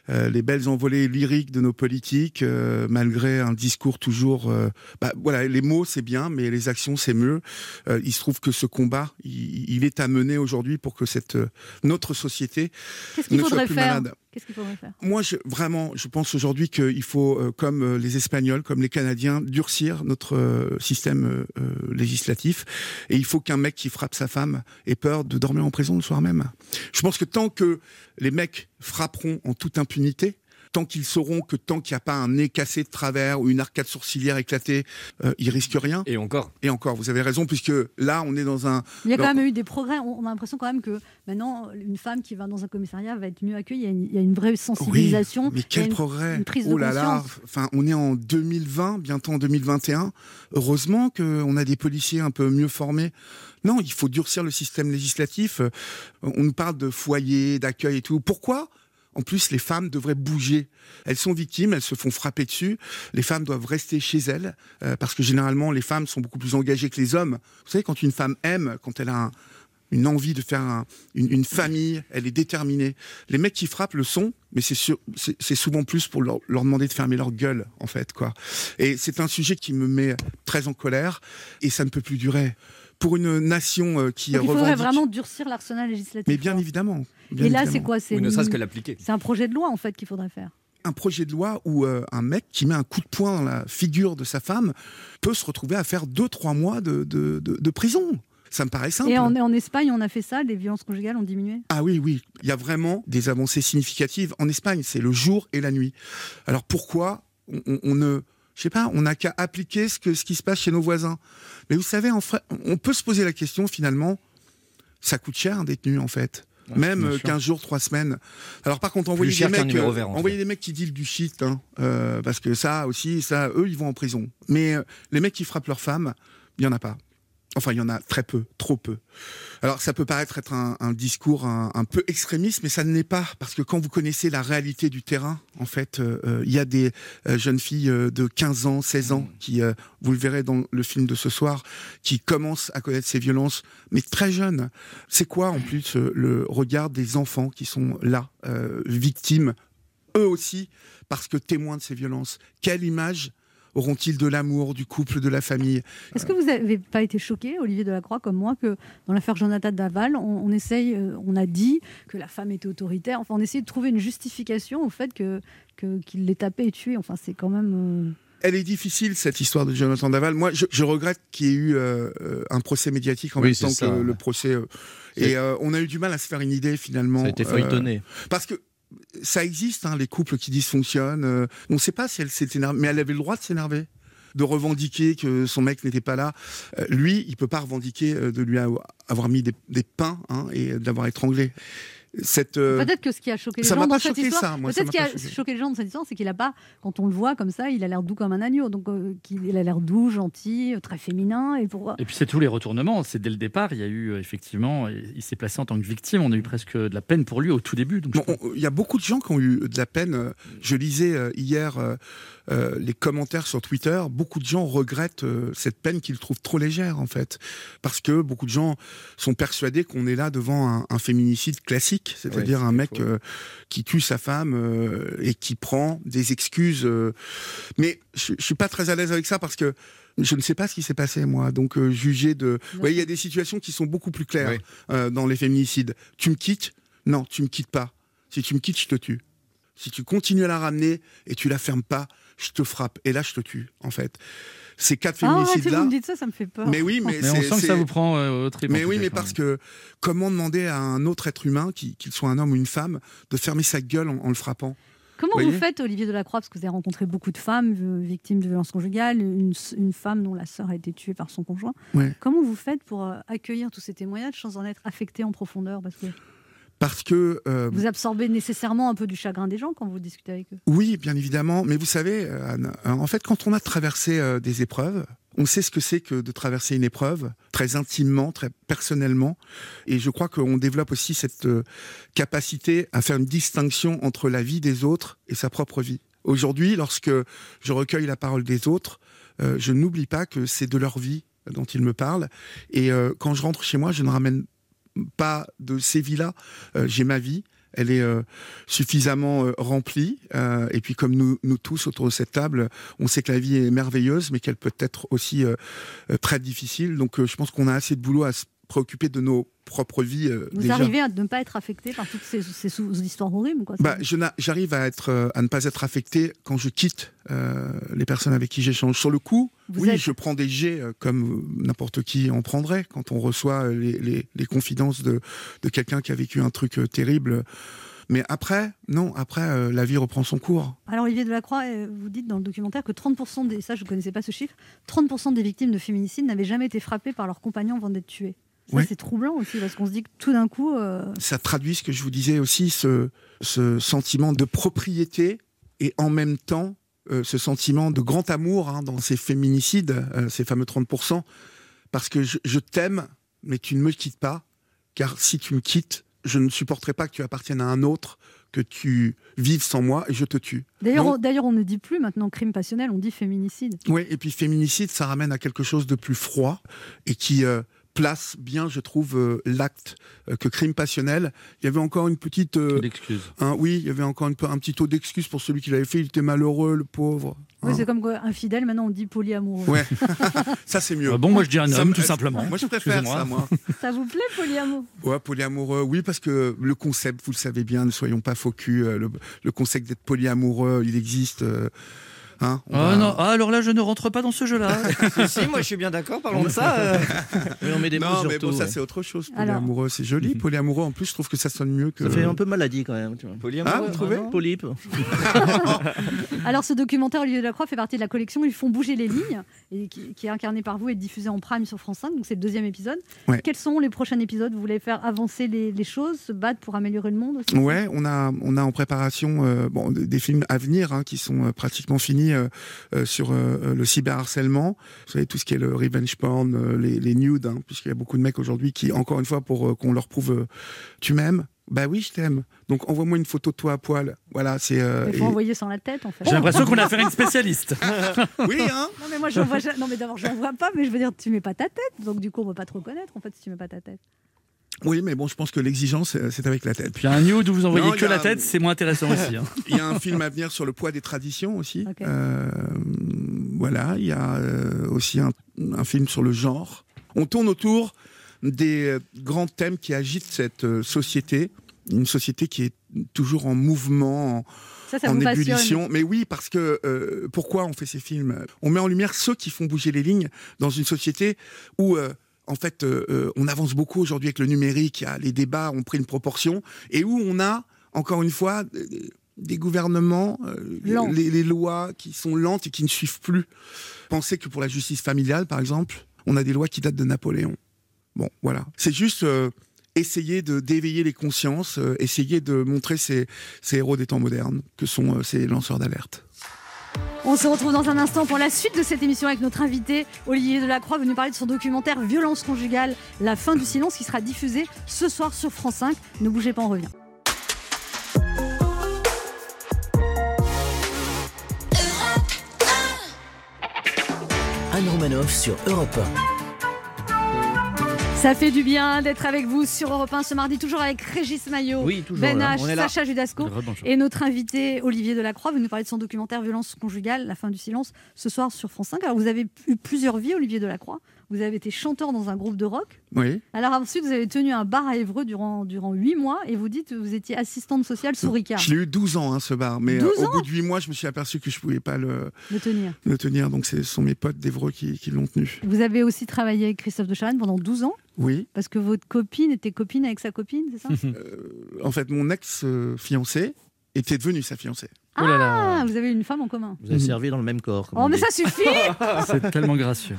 Speaker 9: euh, les belles envolées lyriques de nos politiques, malgré un discours toujours, bah, voilà, les mots c'est bien, mais les actions c'est mieux. Il se trouve que ce combat, il, il est à mener aujourd'hui pour que cette notre société
Speaker 2: Qu'est-ce qu'il
Speaker 9: ne soit
Speaker 2: faudrait
Speaker 9: plus
Speaker 2: faire
Speaker 9: malade.
Speaker 2: Qu'est-ce qu'il faudrait faire
Speaker 9: Moi, je, vraiment, je pense aujourd'hui qu'il faut, euh, comme euh, les Espagnols, comme les Canadiens, durcir notre euh, système législatif. Et il faut qu'un mec qui frappe sa femme ait peur de dormir en prison le soir même. Je pense que tant que les mecs frapperont en toute impunité, tant qu'ils sauront que tant qu'il n'y a pas un nez cassé de travers ou une arcade sourcilière éclatée, euh, ils risquent rien.
Speaker 4: Et encore.
Speaker 9: Et encore, vous avez raison, puisque là, on est dans un...
Speaker 2: Il y a quand même eu des progrès. On a l'impression quand même que maintenant, une femme qui va dans un commissariat va être mieux accueillie. Il y a une, il y a une vraie sensibilisation.
Speaker 9: mais
Speaker 2: Il y a
Speaker 9: quel
Speaker 2: une-
Speaker 9: progrès
Speaker 2: une prise de
Speaker 9: Oh là là. Enfin, on est en 2020, bientôt en 2021. Heureusement qu'on a des policiers un peu mieux formés. Non, il faut durcir le système législatif. Euh, On nous parle de foyer, d'accueil et tout. Pourquoi en plus, les femmes devraient bouger? Elles sont victimes, elles se font frapper dessus. Les femmes doivent rester chez elles, euh, parce que généralement, les femmes sont beaucoup plus engagées que les hommes. Vous savez, quand une femme aime, quand elle a un- une envie de faire un- une, famille, elle est déterminée. Les mecs qui frappent le sont, mais c'est souvent plus pour leur, leur demander de fermer leur gueule, en fait, quoi. Et c'est un sujet qui me met très en colère, et ça ne peut plus durer. Pour une nation euh, qui
Speaker 2: Donc il faudrait
Speaker 9: revendique...
Speaker 2: vraiment durcir l'arsenal législatif.
Speaker 9: Mais bien évidemment. bien
Speaker 2: Et là, c'est quoi C'est
Speaker 4: ne
Speaker 2: une-
Speaker 4: serait-ce que l'appliquer.
Speaker 2: c'est un projet de loi en fait qu'il faudrait faire.
Speaker 9: un projet de loi où euh, un mec qui met un coup de poing dans la figure de sa femme peut se retrouver à faire deux, trois mois de, de, de- de prison. Ça me paraît simple.
Speaker 2: Et en, en Espagne, on a fait ça, les violences conjugales ont diminué?
Speaker 9: Ah oui, oui, il y a vraiment des avancées significatives. En Espagne, c'est le jour et la nuit. Alors pourquoi on, on- on ne... Je sais pas, on n'a qu'à appliquer ce, que, ce qui se passe chez nos voisins. Mais vous savez, en on peut se poser la question finalement, ça coûte cher un détenu en fait. Même
Speaker 3: bien
Speaker 9: euh,
Speaker 3: sûr.
Speaker 9: 15 jours, 3 semaines. Alors par contre, envoyer des mecs, euh,
Speaker 4: vert, en
Speaker 9: envoyer des mecs qui dealent du shit, hein, euh, parce que ça aussi, ça, eux, ils vont en prison. Mais euh, les mecs qui frappent leurs femmes, il y en a pas. Enfin, il y en a très peu, trop peu. Alors, ça peut paraître être un, discours un, peu extrémiste, mais ça ne l'est pas, parce que quand vous connaissez la réalité du terrain, en fait, euh, euh, il y a des euh, jeunes filles de 15 ans, 16 ans, qui, vous le verrez dans le film de ce soir, qui commencent à connaître ces violences, mais très jeunes. C'est quoi, en plus, le regard des enfants qui sont là, victimes, eux aussi, parce que témoins de ces violences? Quelle image auront-ils de l'amour, du couple, de la famille?
Speaker 2: Est-ce que vous n'avez pas été choqué, Olivier Delacroix, comme moi, que dans l'affaire Jonathan Daval, on, on essaye, euh, on a dit que la femme était autoritaire? Enfin, on essayait de trouver une justification au fait que que- qu'il l'ait tapé et tué. Enfin, c'est quand même. euh,
Speaker 9: Elle est difficile cette histoire de Jonathan Daval. Moi, je, je regrette qu'il y ait eu euh, un procès médiatique en
Speaker 10: Oui,
Speaker 9: même temps
Speaker 10: ça,
Speaker 9: que
Speaker 10: ouais.
Speaker 9: le procès. euh, et euh, on a eu du mal à se faire une idée finalement.
Speaker 10: Ça a été
Speaker 9: euh,
Speaker 10: feuilletonné.
Speaker 9: parce que ça existe, hein, les couples qui dysfonctionnent. euh, on ne sait pas si elle s'est énervée, mais elle avait le droit de s'énerver, de revendiquer que son mec n'était pas là. Euh, lui, il peut pas revendiquer euh, de lui avoir mis des, des pains hein, et d'avoir étranglé. Cette, euh,
Speaker 2: Peut-être que ce qui a choqué les
Speaker 9: ça
Speaker 2: gens
Speaker 9: m'a
Speaker 2: dans cette
Speaker 9: choqué,
Speaker 2: histoire,
Speaker 9: ça, moi, ça
Speaker 2: peut-être
Speaker 9: m'a
Speaker 2: ce qui
Speaker 9: pas
Speaker 2: a
Speaker 9: choqué.
Speaker 2: choqué les gens dans cette histoire, c'est qu'il a pas, quand on le voit comme ça, il a l'air doux comme un agneau. Donc, euh, qu'il il a l'air doux, gentil, euh, très féminin. Et pour
Speaker 3: Et puis c'est tous les retournements. C'est dès le départ, il y a eu effectivement, il s'est placé en tant que victime. On a eu presque de la peine pour lui au tout début. Donc je
Speaker 9: Bon, on- Il y a beaucoup de gens qui ont eu de la peine. Je lisais hier euh, les commentaires sur Twitter. Beaucoup de gens regrettent cette peine qu'ils trouvent trop légère, en fait. Parce que beaucoup de gens sont persuadés qu'on est là devant un, un féminicide classique, c'est-à-dire
Speaker 4: Ouais,
Speaker 9: un mec euh, qui tue sa femme euh, et qui prend des excuses. euh. Mais je, je suis pas très à l'aise avec ça parce que je ne sais pas ce qui s'est passé, moi. Donc, euh, juger de. Vous voyez, il y a des situations qui sont beaucoup plus claires
Speaker 4: Oui.
Speaker 9: euh, dans les féminicides. Tu me quittes? Non, tu me quittes pas. Si tu me quittes, je te tue. Si tu continues à la ramener et tu la fermes pas, je te frappe. Et là, je te tue, en fait. Ces quatre
Speaker 2: Ah,
Speaker 9: féminicides-là.
Speaker 2: vous me dites ça, ça me fait peur.
Speaker 9: mais oui, mais,
Speaker 3: Mais on sent que ça vous prend euh, au trip.
Speaker 9: mais oui, mais parce que comment demander à un autre être humain, qui- qu'il soit un homme ou une femme, de fermer sa gueule en, en le frappant?
Speaker 2: Comment
Speaker 9: Vous
Speaker 2: faites, Olivier Delacroix, parce que vous avez rencontré beaucoup de femmes euh, victimes de violences conjugales, une, une femme dont la sœur a été tuée par son conjoint.
Speaker 9: Ouais.
Speaker 2: Comment vous faites pour euh, accueillir tous ces témoignages sans en être affecté en profondeur? Parce que
Speaker 9: Parce que euh,
Speaker 2: vous absorbez nécessairement un peu du chagrin des gens quand vous discutez avec eux.
Speaker 9: Oui, bien évidemment. Mais vous savez, euh, Anne, euh, en fait, quand on a traversé euh, des épreuves, on sait ce que c'est que de traverser une épreuve, très intimement, très personnellement. Et je crois qu'on développe aussi cette euh, capacité à faire une distinction entre la vie des autres et sa propre vie. Aujourd'hui, lorsque je recueille la parole des autres, je n'oublie pas que c'est de leur vie dont ils me parlent. Et quand je rentre chez moi, je ne ramène pas de ces vies-là. Euh, J'ai ma vie. Elle est euh, suffisamment euh, remplie. Et puis, comme nous, nous tous autour de cette table, on sait que la vie est merveilleuse, mais qu'elle peut être aussi très difficile. Donc, je pense qu'on a assez de boulot à se préoccuper de nos propres vies. euh,
Speaker 2: Vous
Speaker 9: déjà.
Speaker 2: arrivez à ne pas être affecté par toutes ces, ces sous- histoires horribles quoi.
Speaker 9: Bah, j'arrive à être, euh, à ne pas être affecté quand je quitte euh, les personnes avec qui j'échange. Sur le coup,
Speaker 2: Vous
Speaker 9: oui,
Speaker 2: êtes-
Speaker 9: je prends des jets comme n'importe qui en prendrait quand on reçoit les, les- les confidences de, de quelqu'un qui a vécu un truc terrible. Mais après, non, après, euh, la vie reprend son cours.
Speaker 2: Alors Olivier Delacroix, vous dites dans le documentaire que 30% des, ça je ne connaissais pas ce chiffre, 30% des victimes de féminicide n'avaient jamais été frappées par leur compagnon avant d'être tuées. Ça
Speaker 9: Ouais.
Speaker 2: c'est troublant aussi parce qu'on se dit que tout d'un coup, euh,
Speaker 9: Ça traduit ce que je vous disais aussi, ce, ce sentiment de propriété et en même temps euh, ce sentiment de grand amour hein, dans ces féminicides, euh, ces fameux 30%, parce que je, je t'aime, mais tu ne me quittes pas, car si tu me quittes, je ne supporterai pas que tu appartiennes à un autre, que tu vives sans moi et je te tue.
Speaker 2: d'ailleurs on, d'ailleurs on ne dit plus maintenant crime passionnel, on dit féminicide.
Speaker 9: Oui, et puis féminicide, ça ramène à quelque chose de plus froid et qui euh, place bien, je trouve, euh, l'acte euh, que crime passionnel. Il y avait encore une petite... euh. Hein, oui, il y avait encore une un petit taux d'excuse pour celui qui l'avait fait. Il était malheureux, le pauvre.
Speaker 2: Oui,
Speaker 9: Hein.
Speaker 2: c'est comme quoi, infidèle, maintenant on dit polyamoureux.
Speaker 9: Ouais, ça c'est mieux.
Speaker 3: Ah bon, moi je dis un
Speaker 9: Ça
Speaker 3: homme,
Speaker 9: me-
Speaker 3: tout simplement.
Speaker 9: Moi je préfère ça, moi.
Speaker 2: Ça vous plaît polyamour?
Speaker 9: Ouais, polyamoureux, oui, parce que le concept, vous le savez bien, ne soyons pas faux cul, euh, le, le concept d'être polyamoureux, il existe. euh, hein,
Speaker 3: Ah
Speaker 9: va-
Speaker 3: non, ah, alors là je ne rentre pas dans ce jeu-là.
Speaker 4: si, moi je suis bien d'accord, parlons de ça. euh.
Speaker 5: Oui, on met des
Speaker 9: Non, mais bon, ça
Speaker 5: ouais.
Speaker 9: c'est autre chose. Polyamoureux, c'est joli. Polyamoureux, en plus, je trouve que ça sonne mieux que.
Speaker 5: Ça fait un peu maladie quand même. Tu vois.
Speaker 9: Ah, vous trouvez
Speaker 5: Polype.
Speaker 2: Alors ce documentaire Olivier Delacroix fait partie de la collection Ils font bouger les lignes, et qui, qui est incarné par vous et diffusé en prime sur France 5, donc c'est le deuxième épisode.
Speaker 9: Ouais.
Speaker 2: Quels sont les prochains épisodes Vous voulez faire avancer les, les choses, se battre pour améliorer le monde aussi?
Speaker 9: Ouais, on a on a en préparation euh, bon des des films à venir hein, qui sont euh, pratiquement finis euh, euh, sur euh, le cyberharcèlement. Vous savez tout ce qui est le revenge porn, euh, les, les nudes, hein, puisqu'il y a beaucoup de mecs aujourd'hui qui encore une fois pour euh, qu'on leur prouve euh, tu m'aimes. Bah oui, je t'aime. Donc envoie-moi une photo de toi à poil. Voilà, c'est. euh,
Speaker 2: Il faut
Speaker 9: et-
Speaker 2: envoyer sans la tête en fait.
Speaker 3: J'ai l'impression qu'on a affaire à une spécialiste.
Speaker 9: Oui, hein.
Speaker 2: Non mais moi j'en vois non mais d'abord j'en vois pas mais je veux dire tu mets pas ta tête donc du coup on va pas te reconnaître en fait si tu mets pas ta tête.
Speaker 9: Oui, mais bon, je pense que l'exigence euh, c'est avec la tête.
Speaker 3: Puis un nude où vous envoyez
Speaker 9: Non,
Speaker 3: que
Speaker 9: il y a-
Speaker 3: la tête, c'est moins intéressant aussi. hein.
Speaker 9: Il y a un film à venir sur le poids des traditions aussi. Euh, voilà, il y a euh, aussi un, un film sur le genre. On tourne autour des grands thèmes qui agitent cette société, une société qui est toujours en mouvement, en,
Speaker 2: Ça ça
Speaker 9: en
Speaker 2: vous passionne.
Speaker 9: ébullition. Mais oui, parce que euh, pourquoi on fait ces films? On met en lumière ceux qui font bouger les lignes dans une société où euh, en fait, euh, euh, on avance beaucoup aujourd'hui avec le numérique. les débats ont pris une proportion et où on a encore une fois des- des gouvernements, euh, les, les lois qui sont lentes et qui ne suivent plus. Pensez que pour la justice familiale, par exemple, on a des lois qui datent de Napoléon. Bon, voilà. C'est juste euh, essayer de d'éveiller les consciences, euh, essayer de montrer ces, ces héros des temps modernes que sont euh, ces lanceurs d'alerte.
Speaker 2: On se retrouve dans un instant pour la suite de cette émission avec notre invité Olivier Delacroix venu parler de son documentaire Violence conjugale, la fin du silence qui sera diffusé ce soir sur France 5. Ne bougez pas, on revient.
Speaker 1: Anne Romanoff sur Europe
Speaker 2: Ça fait du bien d'être avec vous sur Europe 1 ce mardi, toujours avec Régis Maillot,
Speaker 5: Oui.
Speaker 2: Ben
Speaker 5: là.
Speaker 2: H,
Speaker 5: On est là.
Speaker 2: Sacha Judasco et notre invité Olivier Delacroix venu parler de son documentaire Violence conjugale, la fin du silence, ce soir sur France 5. Alors vous avez eu plusieurs vies, Olivier Delacroix. Vous avez été chanteur dans un groupe de rock.
Speaker 9: Oui.
Speaker 2: Alors ensuite, vous avez tenu un bar à Évreux durant, durant 8 mois et vous dites que vous étiez assistante sociale sous Ricard.
Speaker 9: Je l'ai eu 12 ans, hein, ce bar. Mais
Speaker 2: 12
Speaker 9: euh, au bout de 8 mois, je me suis aperçu que je pouvais pas le,
Speaker 2: tenir.
Speaker 9: le tenir. Donc, ce sont mes potes d'Evreux qui, qui l'ont tenu.
Speaker 2: Vous avez aussi travaillé avec Christophe de Chavannes pendant 12 ans
Speaker 9: Oui.
Speaker 2: parce que votre copine était copine avec sa copine, c'est ça?
Speaker 9: Euh, en fait, mon ex-fiancé était devenu sa fiancée.
Speaker 3: Oh là là.
Speaker 2: Ah, vous avez une femme en commun.
Speaker 5: Vous avez servi dans le même corps.
Speaker 2: Oh, mais
Speaker 5: dit.
Speaker 2: ça suffit
Speaker 3: C'est tellement gracieux.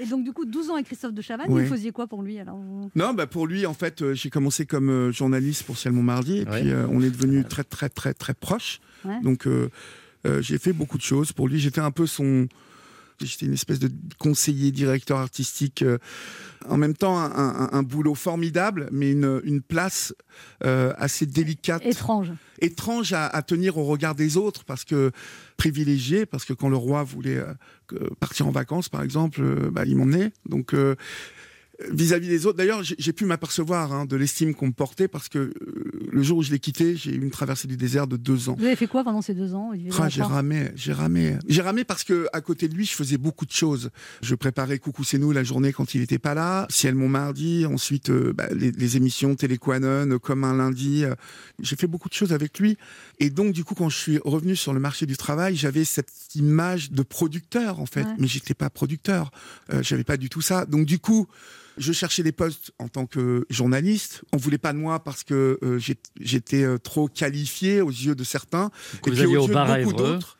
Speaker 2: Et donc, du coup, 12 ans avec Christophe de Chavannes,
Speaker 9: Oui.
Speaker 2: vous faisiez quoi pour lui alors vous-
Speaker 9: Non, bah pour lui, en fait, euh, j'ai commencé comme euh, journaliste pour Ciel Montmardi, et
Speaker 5: Ouais.
Speaker 9: puis euh, on est devenu très, très, très, très proches.
Speaker 2: Ouais.
Speaker 9: Donc, euh, euh, j'ai fait beaucoup de choses pour lui. J'étais un peu son. J'étais une espèce de conseiller, directeur artistique. euh, en même temps, un, un- un boulot formidable, mais une, une place euh, assez délicate
Speaker 2: Étrange.
Speaker 9: étrange à, à tenir au regard des autres parce que privilégié parce que quand le roi voulait euh, partir en vacances par exemple bah, il m'emmenait donc vis-à-vis des autres d'ailleurs j'ai pu m'apercevoir hein, de l'estime qu'on me portait parce que euh, le jour où je l'ai quitté j'ai eu une traversée du désert de deux ans
Speaker 2: Vous avez fait quoi pendant ces deux ans
Speaker 9: ah, j'ai ramé, j'ai ramé. J'ai ramé parce que à côté de lui, je faisais beaucoup de choses. Je préparais Coucou c'est nous la journée quand il était pas là, Ciel mon mardi, ensuite euh, bah, les, les émissions Téléquanon, euh, comme un lundi. j'ai fait beaucoup de choses avec lui. Et donc du coup, quand je suis revenu sur le marché du travail, j'avais cette image de producteur en fait,
Speaker 2: Ouais.
Speaker 9: mais j'étais pas producteur. Euh, j'avais pas du tout ça. Donc du coup. Je cherchais des postes en tant que journaliste. On voulait pas de moi parce que euh, j'étais euh, trop qualifié aux yeux de certains.
Speaker 3: Vous
Speaker 9: puis aux
Speaker 3: au
Speaker 9: yeux de beaucoup d'autres.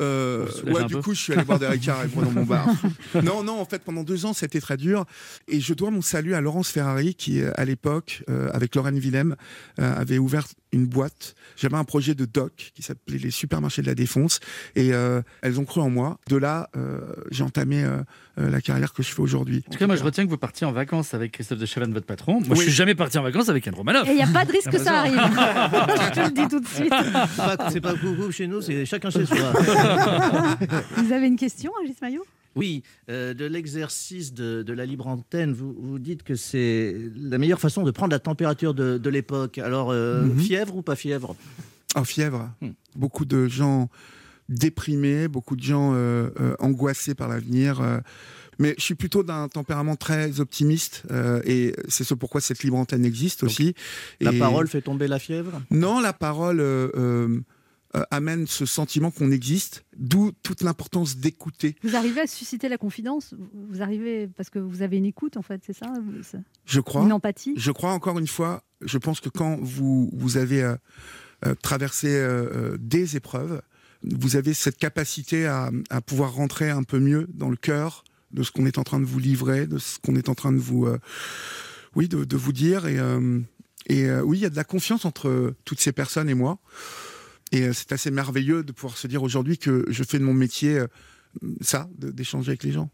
Speaker 9: Euh, ouais, du
Speaker 3: peu.
Speaker 9: coup, je suis allé boire des Ricard à Évreux dans mon bar. Non, non, en fait, pendant deux ans, c'était très dur. Et je dois mon salut à Laurence Ferrari, qui, euh, à l'époque, euh, avec Lorraine Willem, euh, avait ouvert une boîte. J'avais un projet de doc qui s'appelait les supermarchés de la Défense. Et euh, elles ont cru en moi. De là, euh, j'ai entamé euh, euh, la carrière que je fais aujourd'hui.
Speaker 3: En tout cas, moi, je retiens que vous partiez en vacances avec Christophe de Chavannes, votre patron. Moi, je
Speaker 9: Oui.
Speaker 3: suis jamais parti en vacances avec Anne Romanoff.
Speaker 2: Et il n'y a pas de risque que ça arrive. Je te le dis tout de suite.
Speaker 5: C'est pas- C'est pas coucou chez nous, c'est chacun chez soi.
Speaker 2: Vous avez une question, Agis Maillot?
Speaker 5: Oui, euh, de l'exercice de, de la libre antenne, vous, vous dites que c'est la meilleure façon de prendre la température de, de l'époque. Alors, euh,
Speaker 9: Mhm.
Speaker 5: fièvre ou pas fièvre?
Speaker 9: En fièvre.
Speaker 5: Hmm.
Speaker 9: Beaucoup de gens déprimés, beaucoup de gens euh, euh, angoissés par l'avenir. euh. mais je suis plutôt d'un tempérament très optimiste euh, et c'est ce pourquoi cette libre antenne existe aussi.
Speaker 5: La
Speaker 9: Et-
Speaker 5: parole fait tomber la fièvre?
Speaker 9: Non, la parole euh, amène ce sentiment qu'on existe, d'où toute l'importance d'écouter.
Speaker 2: Vous arrivez à susciter la confidence? Vous arrivez parce que vous avez une écoute, en fait, c'est ça?
Speaker 9: Je crois.
Speaker 2: Une empathie?
Speaker 9: Je crois encore une fois, je pense que quand vous, vous avez euh, euh, traversé des épreuves, vous avez cette capacité à, à pouvoir rentrer un peu mieux dans le cœur de ce qu'on est en train de vous livrer, de ce qu'on est en train de vous, euh, oui, de, de vous dire. Et, euh, et euh, oui, il y a de la confiance entre toutes ces personnes et moi. Et euh, c'est assez merveilleux de pouvoir se dire aujourd'hui que je fais de mon métier euh, ça, d'échanger avec les gens.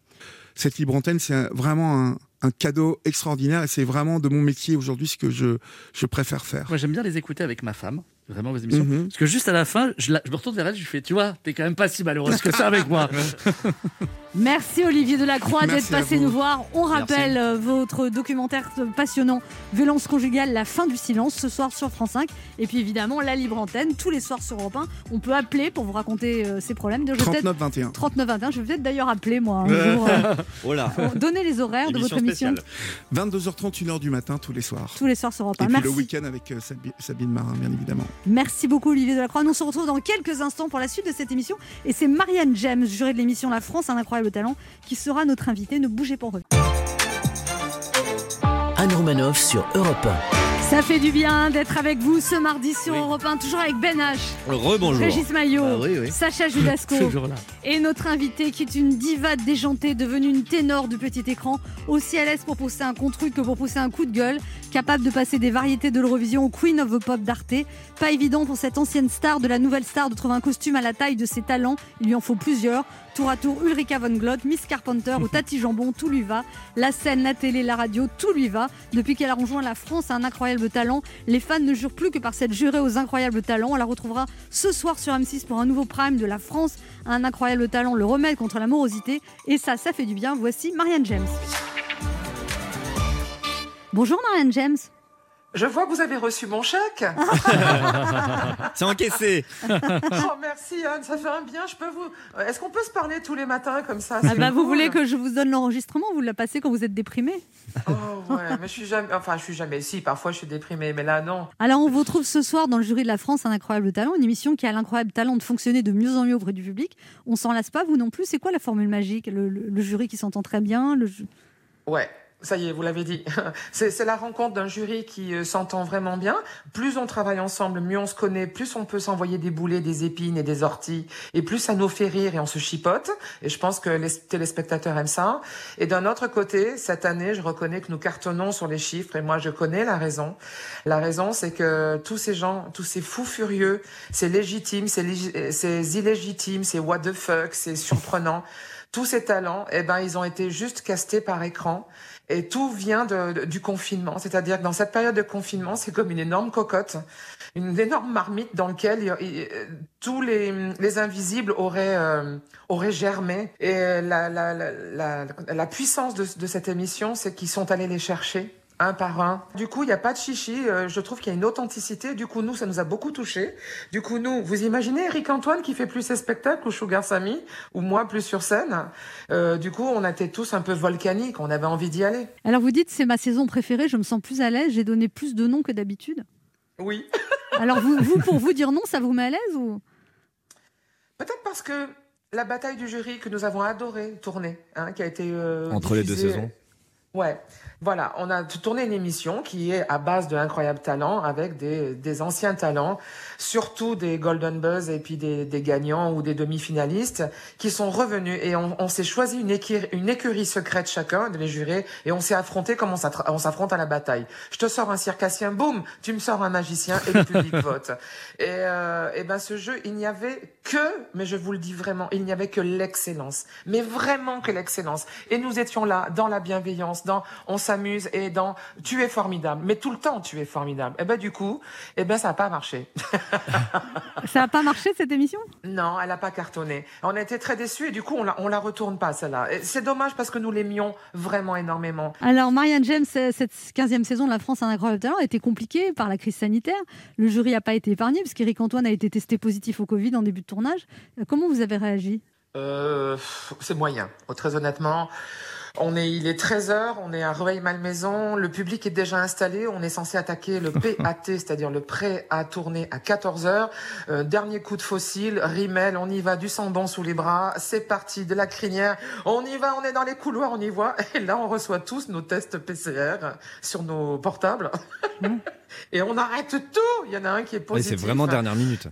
Speaker 9: Cette libre antenne, c'est vraiment un, un cadeau extraordinaire et c'est vraiment de mon métier aujourd'hui ce que je, je préfère faire.
Speaker 3: Moi, j'aime bien les écouter avec ma femme, vraiment vos émissions.
Speaker 9: Mhm.
Speaker 3: Parce que juste à la fin, je, la- je me retourne vers elle, je lui fais Tu vois, t'es quand même pas si malheureuse que ça avec moi.
Speaker 2: Merci Olivier Delacroix d'être passé nous voir. On rappelle euh, votre documentaire passionnant Violence conjugale, la fin du silence ce soir sur France 5 et puis évidemment la libre antenne tous les soirs sur Europe 1. On peut appeler pour vous raconter euh, ces problèmes. Je vais peut-être-
Speaker 9: 39 21.
Speaker 2: 39 21, je vais peut-être d'ailleurs appeler moi un jour. euh,
Speaker 4: Oh là
Speaker 2: pour donner les horaires de votre émission
Speaker 9: 22h30, 1h du matin tous les soirs.
Speaker 2: tous les soirs sur Europe 1.
Speaker 9: Et puis
Speaker 2: Merci.
Speaker 9: le week-end avec euh, Sabi- Sabine Marin, bien évidemment.
Speaker 2: Merci beaucoup Olivier Delacroix. Nous on se retrouve dans quelques instants pour la suite de cette émission. Et c'est Marianne James, jurée de l'émission La France, un incroyable talent, qui sera notre invitée. Ne bougez pas.
Speaker 1: Anne Romanoff sur Europe
Speaker 2: Ça fait du bien d'être avec vous ce mardi sur Europe 1, toujours avec Ben H,
Speaker 4: Rebonjour.
Speaker 2: Régis Maillot,
Speaker 5: Ah oui, oui.
Speaker 2: Sacha Judasco et notre invité qui est une diva déjantée, devenue une ténor du petit écran, aussi à l'aise pour pousser un contre que pour pousser un coup de gueule, capable de passer des variétés de l'Eurovision au Queen of the Pop d'Arte. Pas évident pour cette ancienne star de la nouvelle star de trouver un costume à la taille de ses talents, il lui en faut plusieurs. Tour à tour, Ulrika von Glott, Miss Carpenter ou Tati Jambon, tout lui va. La scène, la télé, la radio, tout lui va. Depuis qu'elle a rejoint la France à un incroyable talent, les fans ne jurent plus que par cette jurée aux incroyables talents. On la retrouvera ce soir sur M6 pour un nouveau prime de la France à un incroyable talent, le remède contre la morosité. Et ça, ça fait du bien. Voici Marianne James. Bonjour Marianne James.
Speaker 10: Je vois que vous avez reçu mon chèque.
Speaker 4: C'est encaissé.
Speaker 10: oh, merci Anne, ça fait un bien. Je peux vous. Euh, Est-ce qu'on peut se parler tous les matins comme ça?
Speaker 2: Ah bah, vous voulez que je vous donne l'enregistrement? Vous la passez quand vous êtes déprimé?
Speaker 10: Oh ouais, mais je suis jamais. Enfin, je suis jamais. Si, parfois je suis déprimée, mais là non.
Speaker 2: Alors, on vous retrouve ce soir dans le jury de la France, un incroyable talent, une émission qui a l'incroyable talent de fonctionner de mieux en mieux auprès du public. On s'en lasse pas, vous non plus. C'est quoi la formule magique? Le, le- le jury qui s'entend très bien le
Speaker 10: Ouais. Ça y est, vous l'avez dit. C'est la rencontre d'un jury qui euh, s'entend vraiment bien. Plus on travaille ensemble, mieux on se connaît, plus on peut s'envoyer des boulets, des épines et des orties, et plus ça nous fait rire et on se chipote. Et je pense que les téléspectateurs aiment ça. Et d'un autre côté, cette année, je reconnais que nous cartonnons sur les chiffres, et moi je connais la raison. La raison, c'est que tous ces gens, tous ces fous furieux, c'est légitime, c'est lég- c'est illégitime, c'est what the fuck, c'est surprenant. Tous ces talents, eh ben, ils ont été juste castés par écran. Et tout vient du confinement. C'est-à-dire que dans cette période de confinement, c'est comme une énorme cocotte, une énorme marmite dans laquelle euh, tous les, les invisibles auraient, euh, auraient germé. Et la, la, puissance de cette émission, c'est qu'ils sont allés les chercher un par un. Du coup, il n'y a pas de chichi. euh, je trouve qu'il y a une authenticité. Du coup, nous, ça nous a beaucoup touchés. Du coup, nous, vous imaginez Eric Antoine qui fait plus ses spectacles ou Sugar Sammy ou moi plus sur scène. Euh, du coup, on était tous un peu volcaniques. On avait envie d'y aller.
Speaker 2: Alors vous dites c'est ma saison préférée, je me sens plus à l'aise, j'ai donné plus de noms que d'habitude.
Speaker 10: Oui.
Speaker 2: Alors vous, vous, pour vous dire non, ça vous met à l'aise ou?
Speaker 10: Peut-être parce que la bataille du jury que nous avons adoré tourner, hein, qui a été euh,
Speaker 4: Entre les deux saisons.
Speaker 10: Ouais, voilà, on a tourné une émission qui est à base de incroyables talents avec des, des anciens talents, surtout des Golden Buzz et puis des, des gagnants ou des demi-finalistes qui sont revenus et on, on s'est choisi une, écurie, une écurie secrète chacun de les jurés et on s'est affronté comme on s'affronte à la bataille. Je te sors un circassien, boum, tu me sors un magicien et le public vote. Et, euh, et ben ce jeu, il n'y avait que, mais je vous le dis vraiment, il n'y avait que l'excellence, mais vraiment que l'excellence. Et nous étions là dans la bienveillance, dans on s'amuse et dans tu es formidable, mais tout le temps tu es formidable. Et ben du coup, et ben ça n'a pas marché.
Speaker 2: ça n'a pas marché cette émission?
Speaker 10: Non, elle n'a pas cartonné. On a été très déçus et du coup on la, on la retourne pas celle-là. C'est dommage parce que nous l'aimions vraiment énormément.
Speaker 2: Alors Marianne James, cette 15e saison de La France a un incroyable talent a été compliquée par la crise sanitaire. Le jury n'a pas été épargné parce qu'Éric Antoine a été testé positif au Covid en début de tournage. Euh, Comment vous avez réagi?
Speaker 10: Euh, c'est moyen. Très honnêtement, on est, il est 13h, on est à Rueil-Malmaison, le public est déjà installé, on est censé attaquer le PAT, c'est-à-dire le prêt à tourner à 14h. Euh, dernier coup de fossile, rimel, on y va, du sambon sous les bras, c'est parti, de la crinière, on y va, on est dans les couloirs, on y voit, et là on reçoit tous nos tests PCR sur nos portables. et on arrête tout, il y en a un qui est positif.
Speaker 4: c'est vraiment dernière minute.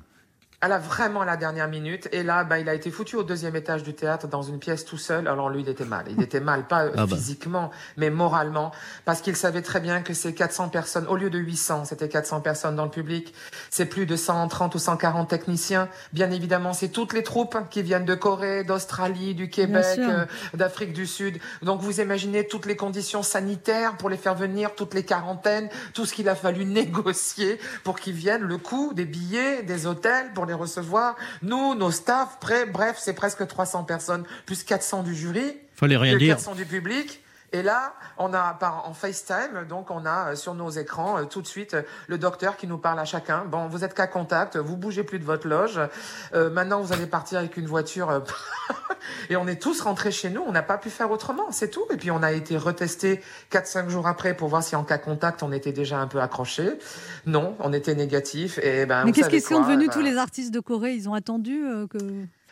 Speaker 10: Elle a vraiment la dernière minute. Et là, bah, il a été foutu au deuxième étage du théâtre dans une pièce tout seul. Alors lui, il était mal. Il était mal, pas euh,
Speaker 5: Ah bah.
Speaker 10: physiquement, mais moralement. Parce qu'il savait très bien que ces 400 personnes, au lieu de 800, c'était 400 personnes dans le public. C'est plus de 130 ou 140 techniciens. Bien évidemment, c'est toutes les troupes qui viennent de Corée, d'Australie, du Québec, euh, d'Afrique du Sud. Donc vous imaginez toutes les conditions sanitaires pour les faire venir, toutes les quarantaines, tout ce qu'il a fallu négocier pour qu'ils viennent, le coût des billets, des hôtels pour les recevoir. Nous, nos staffs, près, bref, c'est presque 300 personnes, plus 400 du jury.
Speaker 3: Fallait rien
Speaker 10: et
Speaker 3: dire.
Speaker 10: 400 du public. Et là, on a par en FaceTime, donc on a euh, sur nos écrans euh, tout de suite euh, le docteur qui nous parle à chacun. Bon, vous êtes qu'à contact, vous bougez plus de votre loge. Euh, maintenant, vous allez partir avec une voiture. et on est tous rentrés chez nous. On n'a pas pu faire autrement, c'est tout. Et puis on a été retesté 4-5 jours après pour voir si en cas contact on était déjà un peu accroché. Non, on était négatif. Et ben,
Speaker 2: Mais qu'est-ce qu'ils sont devenus
Speaker 10: ben,
Speaker 2: tous les artistes de Corée? Ils ont attendu euh, que.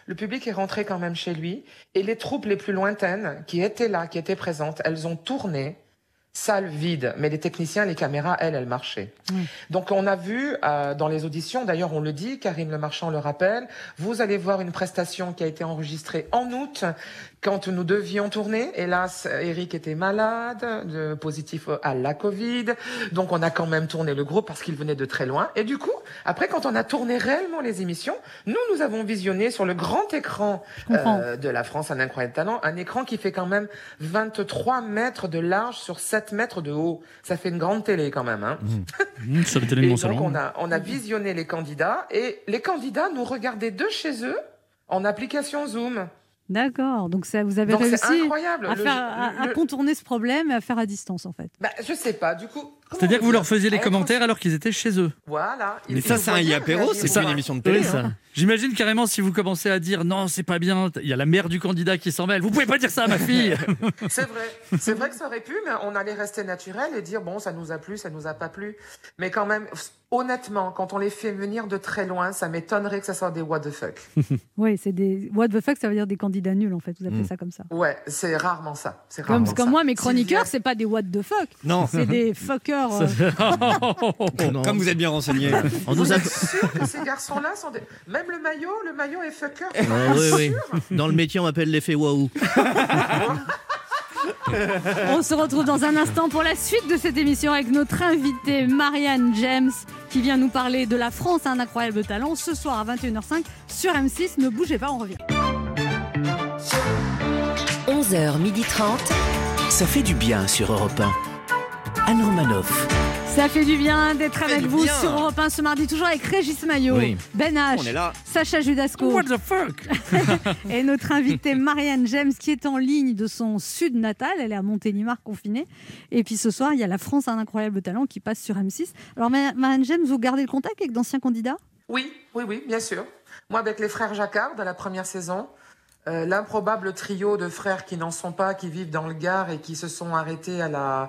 Speaker 10: Le public est rentré quand même chez lui et les troupes les plus lointaines qui étaient là, qui étaient présentes, elles ont tourné salle vide, mais les techniciens, les caméras, elles, elles marchaient. Donc on a vu euh, dans les auditions, d'ailleurs on le dit, Karim Le Marchand le rappelle, vous allez voir une prestation qui a été enregistrée en août quand nous devions tourner. Hélas, Eric était malade, de, positif à la Covid, donc on a quand même tourné le groupe parce qu'il venait de très loin. Et du coup, après quand on a tourné réellement les émissions, nous nous avons visionné sur le grand écran euh, de la France un incroyable talent, un écran qui fait quand même 23 mètres de large sur 7 mètres de haut. Ça fait une grande télé quand même. Hein.
Speaker 3: Mmh, sur le télé de
Speaker 10: Et
Speaker 3: mon
Speaker 10: donc
Speaker 3: salon.
Speaker 10: on a, on a visionné les candidats et les candidats nous regardaient de chez eux en application Zoom.
Speaker 2: D'accord. Donc ça, vous avez
Speaker 10: Donc
Speaker 2: réussi à,
Speaker 10: Le-
Speaker 2: à, contourner ce problème et à faire à distance en fait.
Speaker 10: Bah, je sais pas. Du coup,
Speaker 3: C'est-à-dire que vous leur faisiez les
Speaker 10: Être-
Speaker 3: commentaires alors qu'ils étaient chez eux.
Speaker 10: Voilà.
Speaker 4: Mais ça, c'est un
Speaker 10: réagir.
Speaker 4: c'est pas une émission de télé.
Speaker 3: Ça. J'imagine carrément si vous commencez à dire non, c'est pas bien, il y a la mère du candidat qui s'en mêle. Vous pouvez pas dire ça à ma fille.
Speaker 10: C'est vrai, c'est vrai que ça aurait pu, mais on allait rester naturel et dire bon, ça nous a plu, ça nous a pas plu. Mais quand même, honnêtement, quand on les fait venir de très loin, ça m'étonnerait que ça soit des what the fuck.
Speaker 2: Oui, c'est des. What the fuck, ça veut dire des candidats nuls, en fait. Vous appelez
Speaker 4: Mm.
Speaker 2: ça comme ça.
Speaker 10: Ouais, c'est rarement ça. C'est
Speaker 2: Comme,
Speaker 10: rarement
Speaker 2: comme
Speaker 10: ça.
Speaker 2: moi, mes chroniqueurs, c'est pas des what the fuck.
Speaker 4: Non.
Speaker 2: C'est des fuckers. Euh.
Speaker 4: Comme vous êtes bien renseigné.
Speaker 5: On nous
Speaker 10: Vous
Speaker 5: a...
Speaker 10: êtes sûr que ces garçons-là sont des... Même le maillot, le maillot est fucker.
Speaker 5: Ah, oui, oui. Dans le métier, on appelle l'effet waouh.
Speaker 2: On se retrouve dans un instant pour la suite de cette émission avec notre invitée Marianne James qui vient nous parler de la France, un incroyable talent, ce soir à 21h05 sur M6. Ne bougez pas, on revient.
Speaker 1: 11h30. Ça fait du bien sur Europe 1. Anne Romanoff.
Speaker 2: Ça fait du bien d'être avec vous
Speaker 4: bien.
Speaker 2: sur Europe 1 ce mardi, toujours avec Régis Maillot,
Speaker 5: Oui.
Speaker 2: Ben H,
Speaker 4: On est là.
Speaker 2: Sacha Judasco
Speaker 3: What the fuck?
Speaker 2: Et notre invitée Marianne James qui est en ligne de son sud natal. Elle est à Montélimar confinée. Et puis ce soir, il y a la France, un incroyable talent qui passe sur M6. Alors Ma- Marianne James, vous gardez le contact avec d'anciens candidats?
Speaker 10: Oui, oui, oui, bien sûr. Moi, avec les frères Jacquard de la première saison, euh, l'improbable trio de frères qui n'en sont pas, qui vivent dans le Gard et qui se sont arrêtés à la,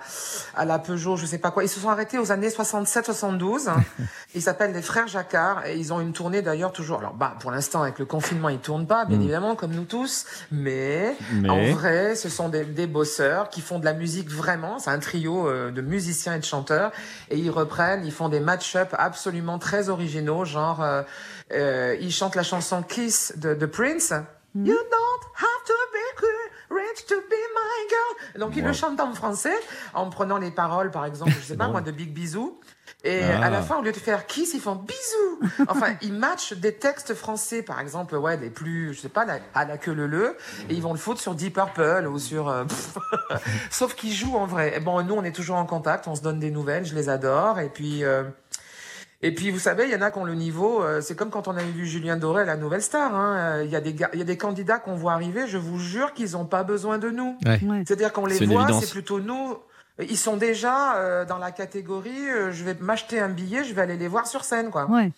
Speaker 10: à la Peugeot, je sais pas quoi. Ils se sont arrêtés aux années 67-72. Ils s'appellent les frères Jacquard et ils ont une tournée d'ailleurs toujours. Alors, bah, pour l'instant, avec le confinement, ils tournent pas, bien évidemment, comme nous tous. Mais,
Speaker 4: Mais-
Speaker 10: en vrai, ce sont des, des bosseurs qui font de la musique vraiment. C'est un trio euh, de musiciens et de chanteurs. Et ils reprennent, ils font des match-up absolument très originaux, genre, euh, euh, ils chantent la chanson Kiss de, de Prince. You don't have to be rich to be my girl. Donc ils le chantent en français en prenant les paroles, par exemple, je sais pas moi, de Big Bisou. Et
Speaker 4: Ah.
Speaker 10: à la fin, au lieu de faire kiss, ils font bisous. Enfin, ils matchent des textes français, par exemple, ouais, des plus, je sais pas, la- à la queue le le, et ils vont le foutre sur Deep Purple ou sur. euh. Sauf qu'ils jouent en vrai. Et bon, nous, on est toujours en contact, on se donne des nouvelles, je les adore, et puis. euh, et puis, vous savez, il y en a qui ont le niveau. euh, c'est comme quand on a vu Julien Doré à la Nouvelle Star. hein, euh, Il y a des il y a des candidats qu'on voit arriver. Je vous jure qu'ils n'ont pas besoin de nous.
Speaker 2: Ouais.
Speaker 10: C'est-à-dire qu'on les voit, c'est plutôt nous. Ils sont déjà euh, dans la catégorie. euh, je vais m'acheter un billet, je vais aller les voir sur scène, quoi.
Speaker 2: Ouais.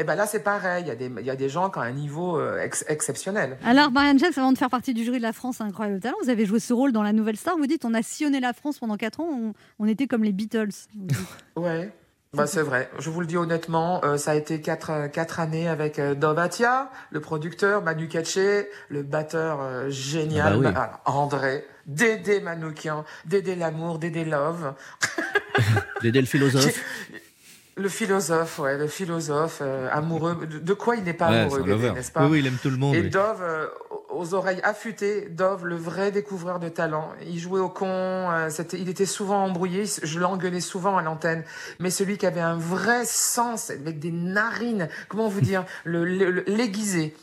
Speaker 10: Et ben là, c'est pareil. Il y a des, il y a des gens qui ont un niveau euh, ex- exceptionnel.
Speaker 2: Alors Marianne James, avant de faire partie du jury de la France, un incroyable talent, vous avez joué ce rôle dans la Nouvelle Star. Vous dites, on a sillonné la France pendant 4 ans, on, on était comme les Beatles.
Speaker 10: Ouais. Bah, c'est vrai. Je vous le dis honnêtement, euh, ça a été quatre, euh, quatre années avec euh, Dovatia, le producteur, Manu Katché, le batteur euh, génial,
Speaker 5: Ah bah oui.
Speaker 10: Ma- ah, André, Dédé Manoukian, Dédé L'amour, Dédé Love,
Speaker 5: D'aider le philosophe.
Speaker 10: le philosophe, ouais, le philosophe euh, amoureux. De, de quoi il n'est pas
Speaker 4: Ouais,
Speaker 10: amoureux, n'est-ce pas
Speaker 6: Oui, oui, il aime tout le monde.
Speaker 10: Et
Speaker 6: oui.
Speaker 10: Dove, euh, aux oreilles affûtées, Dove, le vrai découvreur de talent. Il jouait au con, euh, c'était, il était souvent embrouillé, je l'engueulais souvent à l'antenne. Mais celui qui avait un vrai sens, avec des narines, comment vous dire, le, le- le- l'aiguisé.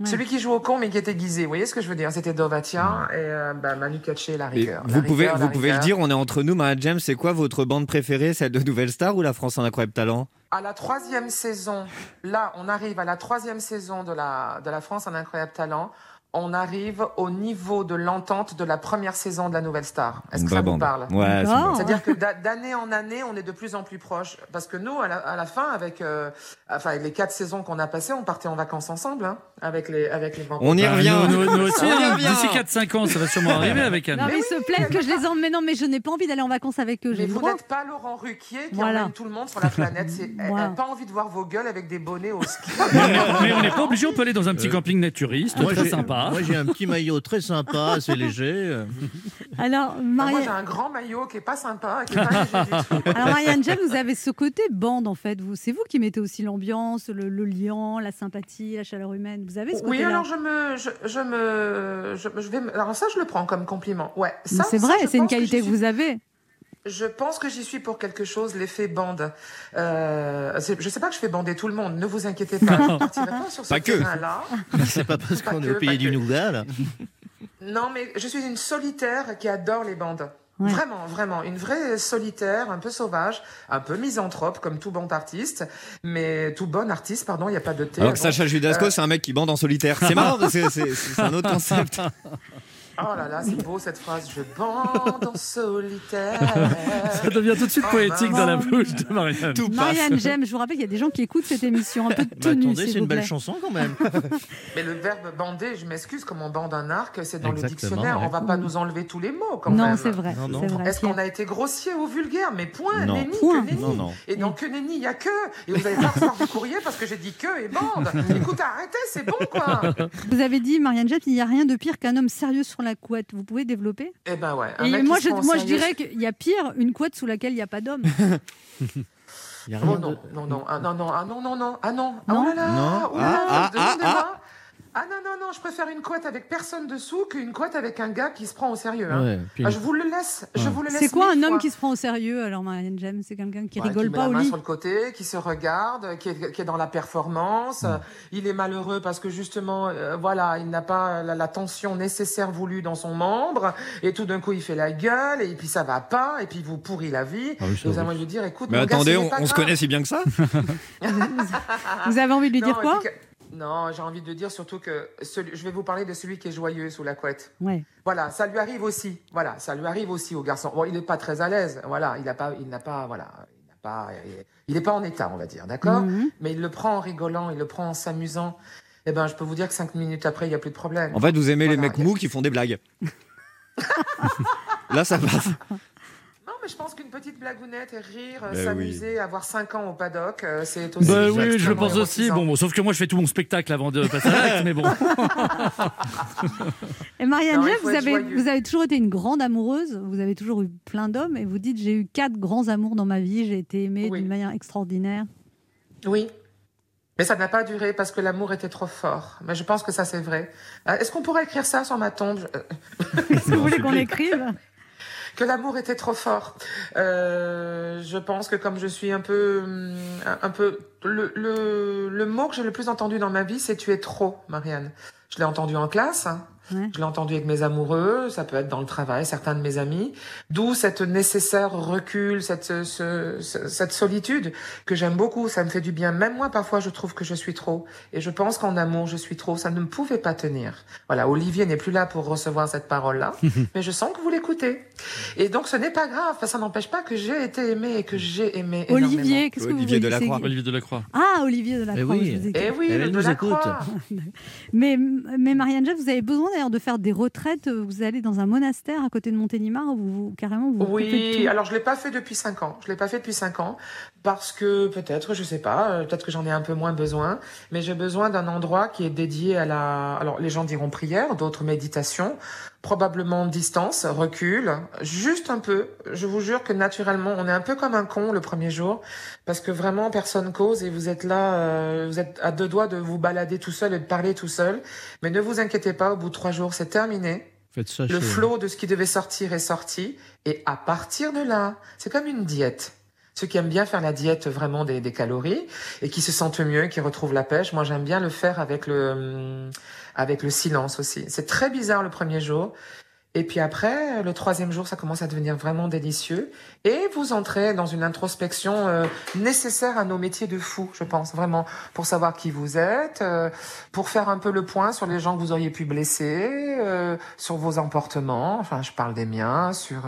Speaker 2: Ouais.
Speaker 10: Celui qui joue au con mais qui est aiguisé, vous voyez ce que je veux dire? C'était Dovatia et euh, bah, Manu Katché, la
Speaker 4: Et
Speaker 10: rigueur. La
Speaker 4: vous pouvez,
Speaker 10: rigueur, la
Speaker 4: vous pouvez le dire, on est entre nous, James. C'est quoi votre bande préférée, celle de Nouvelle Star ou la France en incroyable talent?
Speaker 10: À la troisième saison, là, on arrive à la troisième saison de la, de la France en incroyable talent. On arrive au niveau de l'entente de la première saison de la Nouvelle Star. Est-ce que ça vous parle?
Speaker 4: Ouais.
Speaker 10: C'est-à-dire que d'a- d'année en année, on est de plus en plus proches. Parce que nous, à la, à la fin, avec, euh, enfin, avec les quatre saisons qu'on a passées, on partait en vacances ensemble, hein, avec les, avec les vampires.
Speaker 4: On y
Speaker 3: Bah,
Speaker 4: revient.
Speaker 3: Nous, nous- nous aussi,
Speaker 4: On y
Speaker 3: hein, d'ici 4-5 ans, ça va sûrement arriver avec Anne.
Speaker 2: Non, mais ils se plaignent que je les emmène. Mais non, mais je n'ai pas envie d'aller en vacances avec eux.
Speaker 10: Mais vous n'êtes pas Laurent Ruquier qui
Speaker 2: Voilà.
Speaker 10: emmène tout le monde sur la planète. C'est- Elle n'a pas envie de voir vos gueules avec des bonnets au ski.
Speaker 3: Mais on est- mais on n'est pas obligé, on peut aller dans un petit camping naturiste,
Speaker 5: Moi,
Speaker 3: très
Speaker 5: j'ai-
Speaker 3: sympa.
Speaker 5: Moi, j'ai un petit maillot très sympa, assez léger.
Speaker 2: Alors,
Speaker 10: Ah, Moi, j'ai
Speaker 2: Marianne,
Speaker 10: un grand maillot qui est pas sympa, qui est pas léger du tout.
Speaker 2: alors, Marianne James, vous avez ce côté bande en fait. Vous, c'est vous qui mettez aussi l'ambiance, le, le lien, la sympathie, la chaleur humaine. Vous avez ce
Speaker 10: Oui,
Speaker 2: côté-là.
Speaker 10: alors je me, je, je me, je, je vais, alors ça je le prends comme compliment. Ouais, ça,
Speaker 2: c'est
Speaker 10: ça,
Speaker 2: vrai, c'est une qualité que,
Speaker 10: suis-
Speaker 2: vous avez.
Speaker 10: Je pense que j'y suis pour quelque chose, l'effet bande. Euh, je sais pas que je fais bander tout le monde, ne vous inquiétez pas. Je ne partirai pas sur ce
Speaker 4: Pas que.
Speaker 10: terrain-là.
Speaker 5: C'est pas parce qu'on est au pays du nougat, là.
Speaker 10: Non, mais je suis une solitaire qui adore les bandes.
Speaker 2: Ouais.
Speaker 10: Vraiment, vraiment. Une vraie solitaire, un peu sauvage, un peu misanthrope, comme tout bon artiste. Mais tout bon artiste, pardon, il n'y a pas de T.
Speaker 4: Alors que. Sacha Judasco,
Speaker 10: Euh,
Speaker 4: c'est un mec qui bande en solitaire. C'est marrant parce que c'est c'est un autre concept.
Speaker 10: Oh là là, c'est beau cette phrase. Je bande en solitaire.
Speaker 3: Ça devient tout de suite
Speaker 10: Oh,
Speaker 3: poétique dans la bouche de Marianne.
Speaker 2: Marianne James, je vous rappelle qu'il y a des gens qui écoutent cette émission. Un peu de
Speaker 5: Bah,
Speaker 2: tenue,
Speaker 5: attendez, c'est une belle chanson quand même.
Speaker 10: Mais le verbe bander, je m'excuse, comme on bande un arc, c'est dans le dictionnaire.
Speaker 5: ouais.
Speaker 10: On va pas nous enlever tous les mots quand
Speaker 2: Non,
Speaker 10: même.
Speaker 2: c'est vrai.
Speaker 5: Non, non.
Speaker 2: c'est vrai.
Speaker 10: Est-ce qu'on a été grossier ou vulgaire Mais point,
Speaker 4: Non.
Speaker 10: nenni,
Speaker 2: Point.
Speaker 10: que nenni.
Speaker 4: Non, non.
Speaker 10: Et donc que nenni, il y a que. Et vous allez pas recevoir du courrier parce que j'ai dit que et bande. Écoute, arrêtez, c'est bon quoi.
Speaker 2: Vous avez dit, Marianne James, il n'y a rien de pire qu'un homme sérieux sur la couette. Vous pouvez développer?
Speaker 10: Eh ben ouais. un
Speaker 2: Et
Speaker 10: mec qui
Speaker 2: moi, je, moi dirais qu'il y a pire, une couette sous laquelle il n'y a pas d'homme.
Speaker 5: Il y a
Speaker 10: Oh
Speaker 5: rien
Speaker 10: non,
Speaker 5: de-
Speaker 10: non, non, ah, non, non, ah non, non, non, ah non,
Speaker 2: Non.
Speaker 10: oh là là,
Speaker 4: Non.
Speaker 10: oh là là,
Speaker 4: Ah, ah,
Speaker 10: demandez-moi. Ah non, non, non, je préfère une couette avec personne dessous qu'une couette avec un gars qui se prend au sérieux. hein.
Speaker 5: Ouais, puis-
Speaker 10: Ah, je vous le laisse, je vous le laisse.
Speaker 2: C'est quoi un homme qui se prend au sérieux alors, Marianne James? C'est quelqu'un qui
Speaker 10: Ouais,
Speaker 2: rigole
Speaker 10: met
Speaker 2: pas
Speaker 10: la
Speaker 2: au
Speaker 10: main
Speaker 2: lit?
Speaker 10: sur le côté, qui se regarde, qui est, qui est dans la performance. Il est malheureux parce que justement, euh, voilà, il n'a pas la, la tension nécessaire voulue dans son membre, et tout d'un coup il fait la gueule, et puis ça va pas, et puis il vous pourrit la vie.
Speaker 5: Ah oui,
Speaker 10: et vous avez envie de lui dire, écoute,
Speaker 4: Mais
Speaker 10: mon gars,
Speaker 4: attendez, on, se connaît si bien que ça
Speaker 2: Vous avez envie de lui
Speaker 10: Non,
Speaker 2: dire quoi?
Speaker 10: Non, j'ai envie de dire surtout que celui- je vais vous parler de celui qui est joyeux sous la couette.
Speaker 2: Ouais.
Speaker 10: Voilà, ça lui arrive aussi. Voilà, ça lui arrive aussi au garçon. Bon, il n'est pas très à l'aise. Voilà, il n'a pas, il n'a pas, voilà, il n'a pas, il n'est pas en état, on va dire, d'accord.
Speaker 2: Mhm.
Speaker 10: Mais il le prend en rigolant, il le prend en s'amusant. Eh ben, je peux vous dire que cinq minutes après, il n'y a plus de problème.
Speaker 4: En fait, vous aimez les mecs
Speaker 10: a-
Speaker 4: mous qui font des blagues. Là, ça passe.
Speaker 10: Mais je pense qu'une petite blagounette et rire, euh,
Speaker 4: Ben
Speaker 10: s'amuser, avoir 5 ans au paddock, euh, c'est aussi.
Speaker 3: Bah oui, je le pense aussi. Bon, bon, sauf que moi, je fais tout mon spectacle avant de passer à l'acte, mais bon.
Speaker 2: Et Marianne
Speaker 10: Non, faut
Speaker 2: vous avez,
Speaker 10: joyeux.
Speaker 2: vous avez toujours été une grande amoureuse, vous avez toujours eu plein d'hommes, et vous dites j'ai eu quatre grands amours dans ma vie, j'ai été aimée
Speaker 10: Oui.
Speaker 2: d'une manière extraordinaire.
Speaker 10: Oui. Mais ça n'a pas duré parce que l'amour était trop fort. Mais je pense que ça, c'est vrai. Euh, Est-ce qu'on pourrait écrire ça sur ma tombe euh,
Speaker 2: Est-ce que vous voulez qu'on écrive
Speaker 10: Que l'amour était trop fort. Euh, je pense que comme je suis un peu, un peu, le, le, le mot que j'ai le plus entendu dans ma vie, c'est tu es trop, Marianne. Je l'ai entendu en classe. hein.
Speaker 2: Ouais.
Speaker 10: Je l'ai entendu avec mes amoureux, ça peut être dans le travail, certains de mes amis. D'où cette nécessaire recul, cette, ce- ce- cette solitude que j'aime beaucoup. Ça me fait du bien. Même moi, parfois, je trouve que je suis trop. Et je pense qu'en amour, je suis trop. Ça ne me pouvait pas tenir. Voilà, Olivier n'est plus là pour recevoir cette parole-là. mais je sens que vous l'écoutez. Et donc, ce n'est pas grave. Ça n'empêche pas que j'ai été aimé et que j'ai aimé.
Speaker 2: Olivier, qu'est-ce que vous
Speaker 4: Olivier
Speaker 2: voulez
Speaker 4: Delacroix.
Speaker 3: Olivier Delacroix.
Speaker 2: Ah, Olivier Delacroix.
Speaker 5: Eh oui.
Speaker 2: je vous ai-
Speaker 10: Eh oui,
Speaker 5: Elle
Speaker 10: le
Speaker 5: nous
Speaker 10: Delacroix.
Speaker 2: Mais, mais Marianne vous avez besoin d'ailleurs de faire des retraites, vous allez dans un monastère à côté de Montélimar, où vous, carrément vous
Speaker 10: Oui, alors je l'ai pas fait depuis cinq ans. Je l'ai pas fait depuis cinq ans parce que peut-être, je sais pas, euh, peut-être que j'en ai un peu moins besoin, mais j'ai besoin d'un endroit qui est dédié à la. Alors les gens diront prière, d'autres méditation, probablement distance, recul, juste un peu. Je vous jure que naturellement, on est un peu comme un con le premier jour parce que vraiment personne cause et vous êtes là, euh, vous êtes à deux doigts de vous balader tout seul et de parler tout seul. Mais ne vous inquiétez pas, au bout de trois jours, c'est terminé.
Speaker 5: Faites ça
Speaker 10: Le flot de ce qui devait sortir est sorti. Et à partir de là, c'est comme une diète. Ceux qui aiment bien faire la diète vraiment des, des calories et qui se sentent mieux, qui retrouvent la pêche, moi j'aime bien le faire avec le, hum, avec le silence aussi. C'est très bizarre le premier jour. Et puis après, le troisième jour, ça commence à devenir vraiment délicieux. Et vous entrez dans une introspection euh, nécessaire à nos métiers de fou, je pense, vraiment, pour savoir qui vous êtes, euh, pour faire un peu le point sur les gens que vous auriez pu blesser, euh, sur vos emportements, enfin je parle des miens, sur...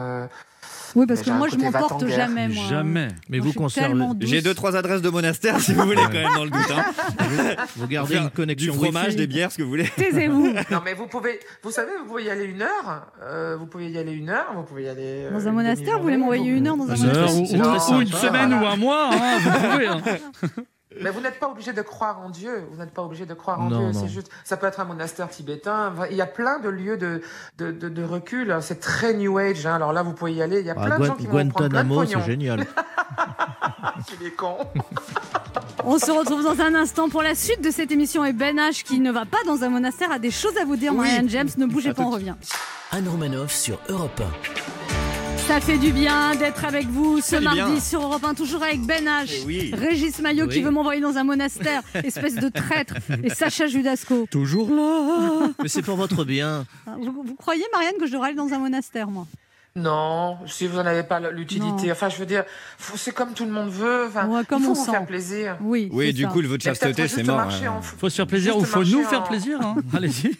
Speaker 2: Oui, parce que moi je m'emporte jamais. Moi.
Speaker 3: Jamais.
Speaker 5: Mais
Speaker 2: Moi,
Speaker 5: vous conservez.
Speaker 4: J'ai deux, trois adresses de monastères si vous voulez quand même dans le doute. Hein.
Speaker 5: vous gardez une connexion
Speaker 4: Du fromage,
Speaker 5: Wi-Fi.
Speaker 4: des bières, ce que vous voulez.
Speaker 2: Taisez-vous.
Speaker 10: Non mais vous pouvez, vous savez, vous pouvez y aller une heure, euh, vous pouvez y aller une heure, vous pouvez y aller... euh,
Speaker 2: Dans un monastère, vous voulez m'envoyer une heure dans un monastère
Speaker 3: ou, une semaine ou un mois, hein, vous pouvez. hein.
Speaker 10: Mais vous n'êtes pas obligé de croire en Dieu. Vous n'êtes pas obligé de croire en
Speaker 5: Non,
Speaker 10: Dieu. C'est juste, ça peut être un monastère tibétain. Il y a plein de lieux de, de, de, de recul. C'est très New Age. hein. Alors là, vous pouvez y aller. Il y a
Speaker 5: Ah,
Speaker 10: plein de gens qui vont prendre plein de
Speaker 5: c'est génial.
Speaker 10: C'est des cons.
Speaker 2: On se retrouve dans un instant pour la suite de cette émission et Ben H qui ne va pas dans un monastère a des choses à vous dire.
Speaker 4: Oui.
Speaker 2: Marianne James, ne bougez
Speaker 4: À
Speaker 2: pas, on revient.
Speaker 1: Anne Romanoff sur Europe
Speaker 2: Ça fait du bien d'être avec vous ce mardi
Speaker 4: bien.
Speaker 2: sur Europe 1, toujours avec Ben H,
Speaker 4: Eh oui.
Speaker 2: Régis Maillot qui veut m'envoyer dans un monastère, espèce de traître, et Sacha Judasco.
Speaker 3: Toujours là.
Speaker 5: Mais c'est pour votre bien.
Speaker 2: Vous, vous croyez, Marianne, que je devrais aller dans un monastère, moi?
Speaker 10: Non, si vous n'en avez pas l'utilité. Enfin, je veux dire, c'est comme tout le monde veut. Enfin,
Speaker 2: Ouais, comme
Speaker 10: il faut
Speaker 2: on
Speaker 10: vous
Speaker 2: sent.
Speaker 10: faire plaisir.
Speaker 2: Oui.
Speaker 4: Oui, du
Speaker 2: ça.
Speaker 4: coup, le votre
Speaker 10: Mais peut-être
Speaker 4: chasteté, c'est mort.
Speaker 10: marcher
Speaker 4: hein.
Speaker 10: en-
Speaker 3: Faut se faire plaisir
Speaker 10: Juste
Speaker 3: ou faut nous faire plaisir. hein. Allez-y.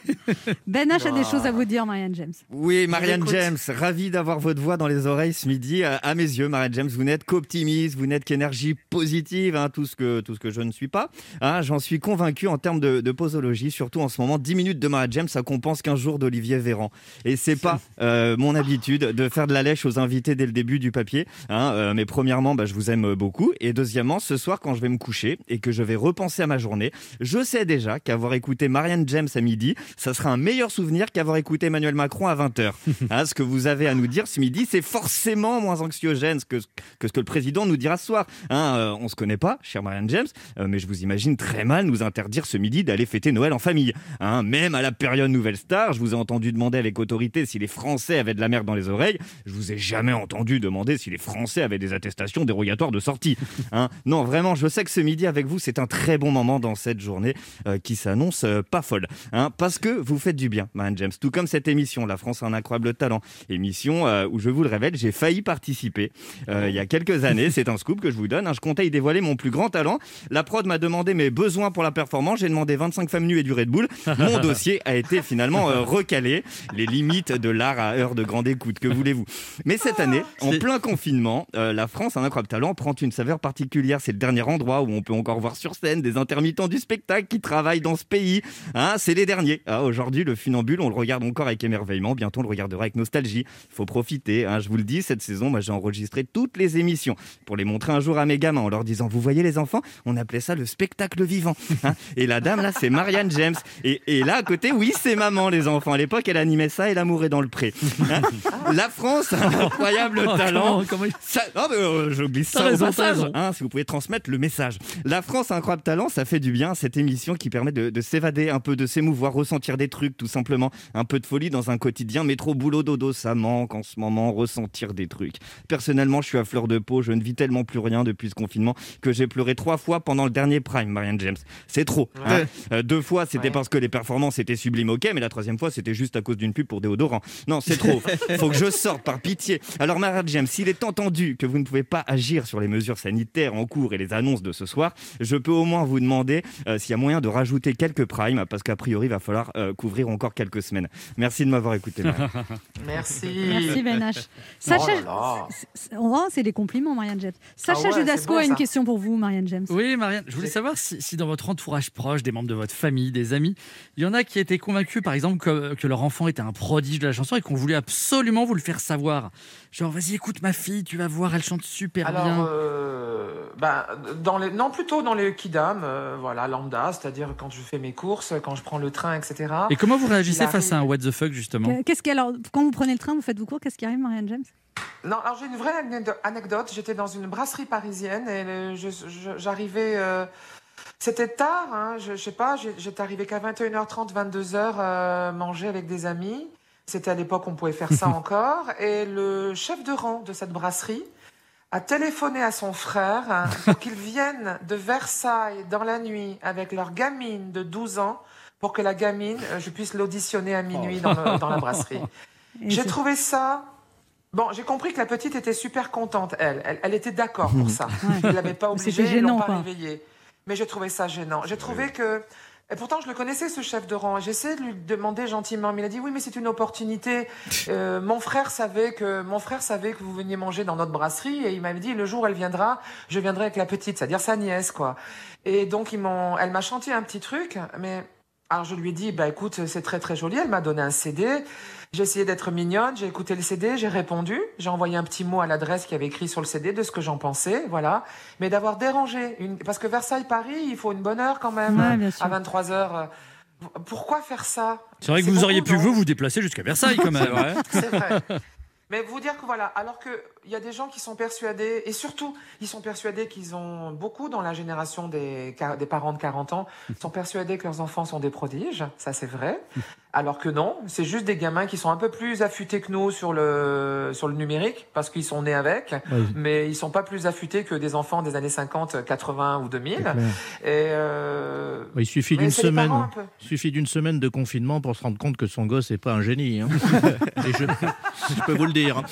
Speaker 2: Ben H a des choses à vous dire, Marianne James.
Speaker 4: Oui, Marianne. James, ravi d'avoir votre voix dans les oreilles ce midi. À, à mes yeux, Marianne James, vous n'êtes qu'optimiste, vous n'êtes qu'énergie positive, hein, tout, ce que, tout ce que je ne suis pas. Hein, J'en suis convaincu en termes de, de posologie, surtout en ce moment. 10 minutes de Marianne James, ça compense qu'un jour d'Olivier Véran. Et c'est pas euh, mon habitude de faire de la lèche aux invités dès le début du papier. Hein, euh, mais premièrement, bah, je vous aime beaucoup. Et deuxièmement, ce soir, quand je vais me coucher et que je vais repenser à ma journée, je sais déjà qu'avoir écouté Marianne James à midi, ça sera un meilleur souvenir qu'avoir écouté Emmanuel Macron à 20h. Hein, ce que vous avez à nous dire ce midi, c'est forcément moins anxiogène que, que ce que le président nous dira ce soir. Hein, euh, on se connaît pas, cher Marianne James, euh, mais je vous imagine très mal nous interdire ce midi d'aller fêter Noël en famille. Hein, même à la période Nouvelle Star, je vous ai entendu demander avec autorité si les Français avaient de la merde dans les oreilles. Je vous ai jamais entendu demander si les Français avaient des attestations dérogatoires de sortie. Hein, non, vraiment, je sais que ce midi avec vous, c'est un très bon moment dans cette journée euh, qui s'annonce euh, pas folle. Hein, parce que vous faites du bien, Marianne James. Tout comme cette émission, La France a un incroyable talent. Émission euh, où je vous le révèle, j'ai failli participer il y a quelques années. C'est un scoop que je vous donne. hein. Je comptais y dévoiler mon plus grand talent. La prod m'a demandé mes besoins pour la performance. J'ai demandé 25 femmes nues et du Red Bull. Mon dossier a été finalement recalé. Les limites de l'art à heure de grande écoute. Que voulez-vous Mais cette année, en
Speaker 3: C'est-
Speaker 4: plein confinement, euh, la France, un incroyable talent, prend une saveur particulière. C'est le dernier endroit où on peut encore voir sur scène des intermittents du spectacle qui travaillent dans ce pays. Hein, c'est les derniers. Ah, Aujourd'hui, le funambule, on le regarde encore avec émerveillement. Bientôt, on le regardera avec nostalgie. Il faut profiter. hein. Je vous le dis, cette saison, moi, j'ai enregistré toutes les émissions pour les montrer un jour à mes gamins en leur disant Vous voyez les enfants On appelait ça le spectacle vivant. hein. et la dame, là, c'est Marianne James. Et, et là, à côté, oui, c'est maman, les enfants. À l'époque, elle animait ça et l'amour est dans le pré. Hein. la France a un incroyable
Speaker 3: Oh,
Speaker 4: talent.
Speaker 3: comment- comment il-
Speaker 4: Ça, non, mais, euh, je glisse
Speaker 3: T'as
Speaker 4: ça au
Speaker 3: raison, t'as
Speaker 4: passage,
Speaker 3: raison.
Speaker 4: hein, si vous pouvez transmettre le message. La France a un incroyable talent, ça fait du bien, cette émission qui permet de, de s'évader un peu, de s'émouvoir, ressentir des trucs, tout simplement. Un peu de folie dans un quotidien métro, boulot, dodo, ça manque en ce moment, ressentir des trucs. Personnellement, je suis à fleur de peau, je ne vis tellement plus rien depuis ce confinement que j'ai pleuré trois fois pendant le dernier Prime, Marianne James. C'est trop. hein. Euh, deux fois, c'était
Speaker 10: Ouais.
Speaker 4: parce que les performances étaient sublimes, ok, mais la troisième fois, c'était juste à cause d'une pub pour déodorant. Non, c'est trop. Faut que je sorte par pitié. Alors, Marianne James, s'il est entendu que vous ne pouvez pas agir sur les mesures sanitaires en cours et les annonces de ce soir, je peux au moins vous demander euh, s'il y a moyen de rajouter quelques primes, parce qu'a priori, il va falloir euh, couvrir encore quelques semaines. Merci de m'avoir écouté.
Speaker 10: Merci.
Speaker 2: Merci Ben H.
Speaker 10: Oh
Speaker 2: Sacha,
Speaker 10: là là.
Speaker 2: c'est- c'est- oh, c'est des compliments, Marianne James. Sacha
Speaker 10: Ah ouais,
Speaker 2: Judasco
Speaker 10: beau,
Speaker 2: a une question pour vous, Marianne James.
Speaker 3: Oui, Marianne, je voulais savoir si, si dans votre entourage proche, des membres de votre famille, des amis, il y en a qui étaient convaincus, par exemple, que, que leur enfant était un prodige de la chanson et qu'on voulait absolument vous le faire savoir. Genre, vas-y, écoute ma fille, tu vas voir, elle chante super
Speaker 10: Alors,
Speaker 3: bien.
Speaker 10: euh, ben, dans les, non, plutôt dans les kidam, euh, voilà, lambda, c'est-à-dire quand je fais mes courses, quand je prends le train, etc.
Speaker 3: Et comment vous réagissez face à un what the fuck, justement
Speaker 2: Que- Qu'est-ce qui alors quand vous prenez le train, vous faites vous court, qu'est-ce qui arrive, Marianne James?
Speaker 10: Non, alors j'ai une vraie anecdo- anecdote. J'étais dans une brasserie parisienne et j'arrivais. euh, C'était tard, hein, je, je sais pas, j'étais arrivé qu'à 21h30, 22h, euh, manger avec des amis. C'était à l'époque où on pouvait faire ça encore. Et le chef de rang de cette brasserie a téléphoné à son frère hein, pour qu'il vienne de Versailles dans la nuit avec leur gamine de 12 ans pour que la gamine, euh, je puisse l'auditionner à minuit dans, le- dans la brasserie. J'ai trouvé ça. Bon, j'ai compris que la petite était super contente, elle. Elle, elle était d'accord pour ça. Ils l'avaient pas obligée, ils l'ont pas
Speaker 2: quoi.
Speaker 10: réveillée. Mais j'ai trouvé ça gênant. J'ai trouvé que. Et pourtant, je le connaissais, ce chef de rang. J'essaie de lui demander gentiment, mais il a dit oui, mais c'est une opportunité. Euh, mon frère savait que mon frère savait que vous veniez manger dans notre brasserie et il m'avait dit le jour où elle viendra, je viendrai avec la petite, c'est-à-dire sa nièce, quoi. Et donc ils m'ont, elle m'a chanté un petit truc, mais alors je lui ai dit, bah écoute, c'est très très joli. Elle m'a donné un CD. J'ai essayé d'être mignonne, j'ai écouté le CD, j'ai répondu, j'ai envoyé un petit mot à l'adresse qui avait écrit sur le CD de ce que j'en pensais, voilà. Mais d'avoir dérangé, une... parce que Versailles-Paris, il faut une bonne heure quand même,
Speaker 2: Ouais, bien sûr.
Speaker 10: à 23 h Pourquoi faire ça?
Speaker 3: C'est vrai que vous auriez pu vous vous déplacer jusqu'à Versailles quand même. ouais.
Speaker 10: C'est vrai. Mais vous dire que voilà, alors que il y a des gens qui sont persuadés, et surtout, ils sont persuadés qu'ils ont beaucoup dans la génération des, parents de 40 ans, sont persuadés que leurs enfants sont des prodiges, ça c'est vrai. Alors que non, c'est juste des gamins qui sont un peu plus affûtés que nous sur le, sur le numérique, parce qu'ils sont nés avec, mais ils sont pas plus affûtés que des enfants des années 50, 80 ou 2000. Et euh,
Speaker 5: Il suffit d'une semaine. suffit d'une semaine de confinement pour se rendre compte que son gosse n'est pas un génie. hein. Et je, je peux vous le dire.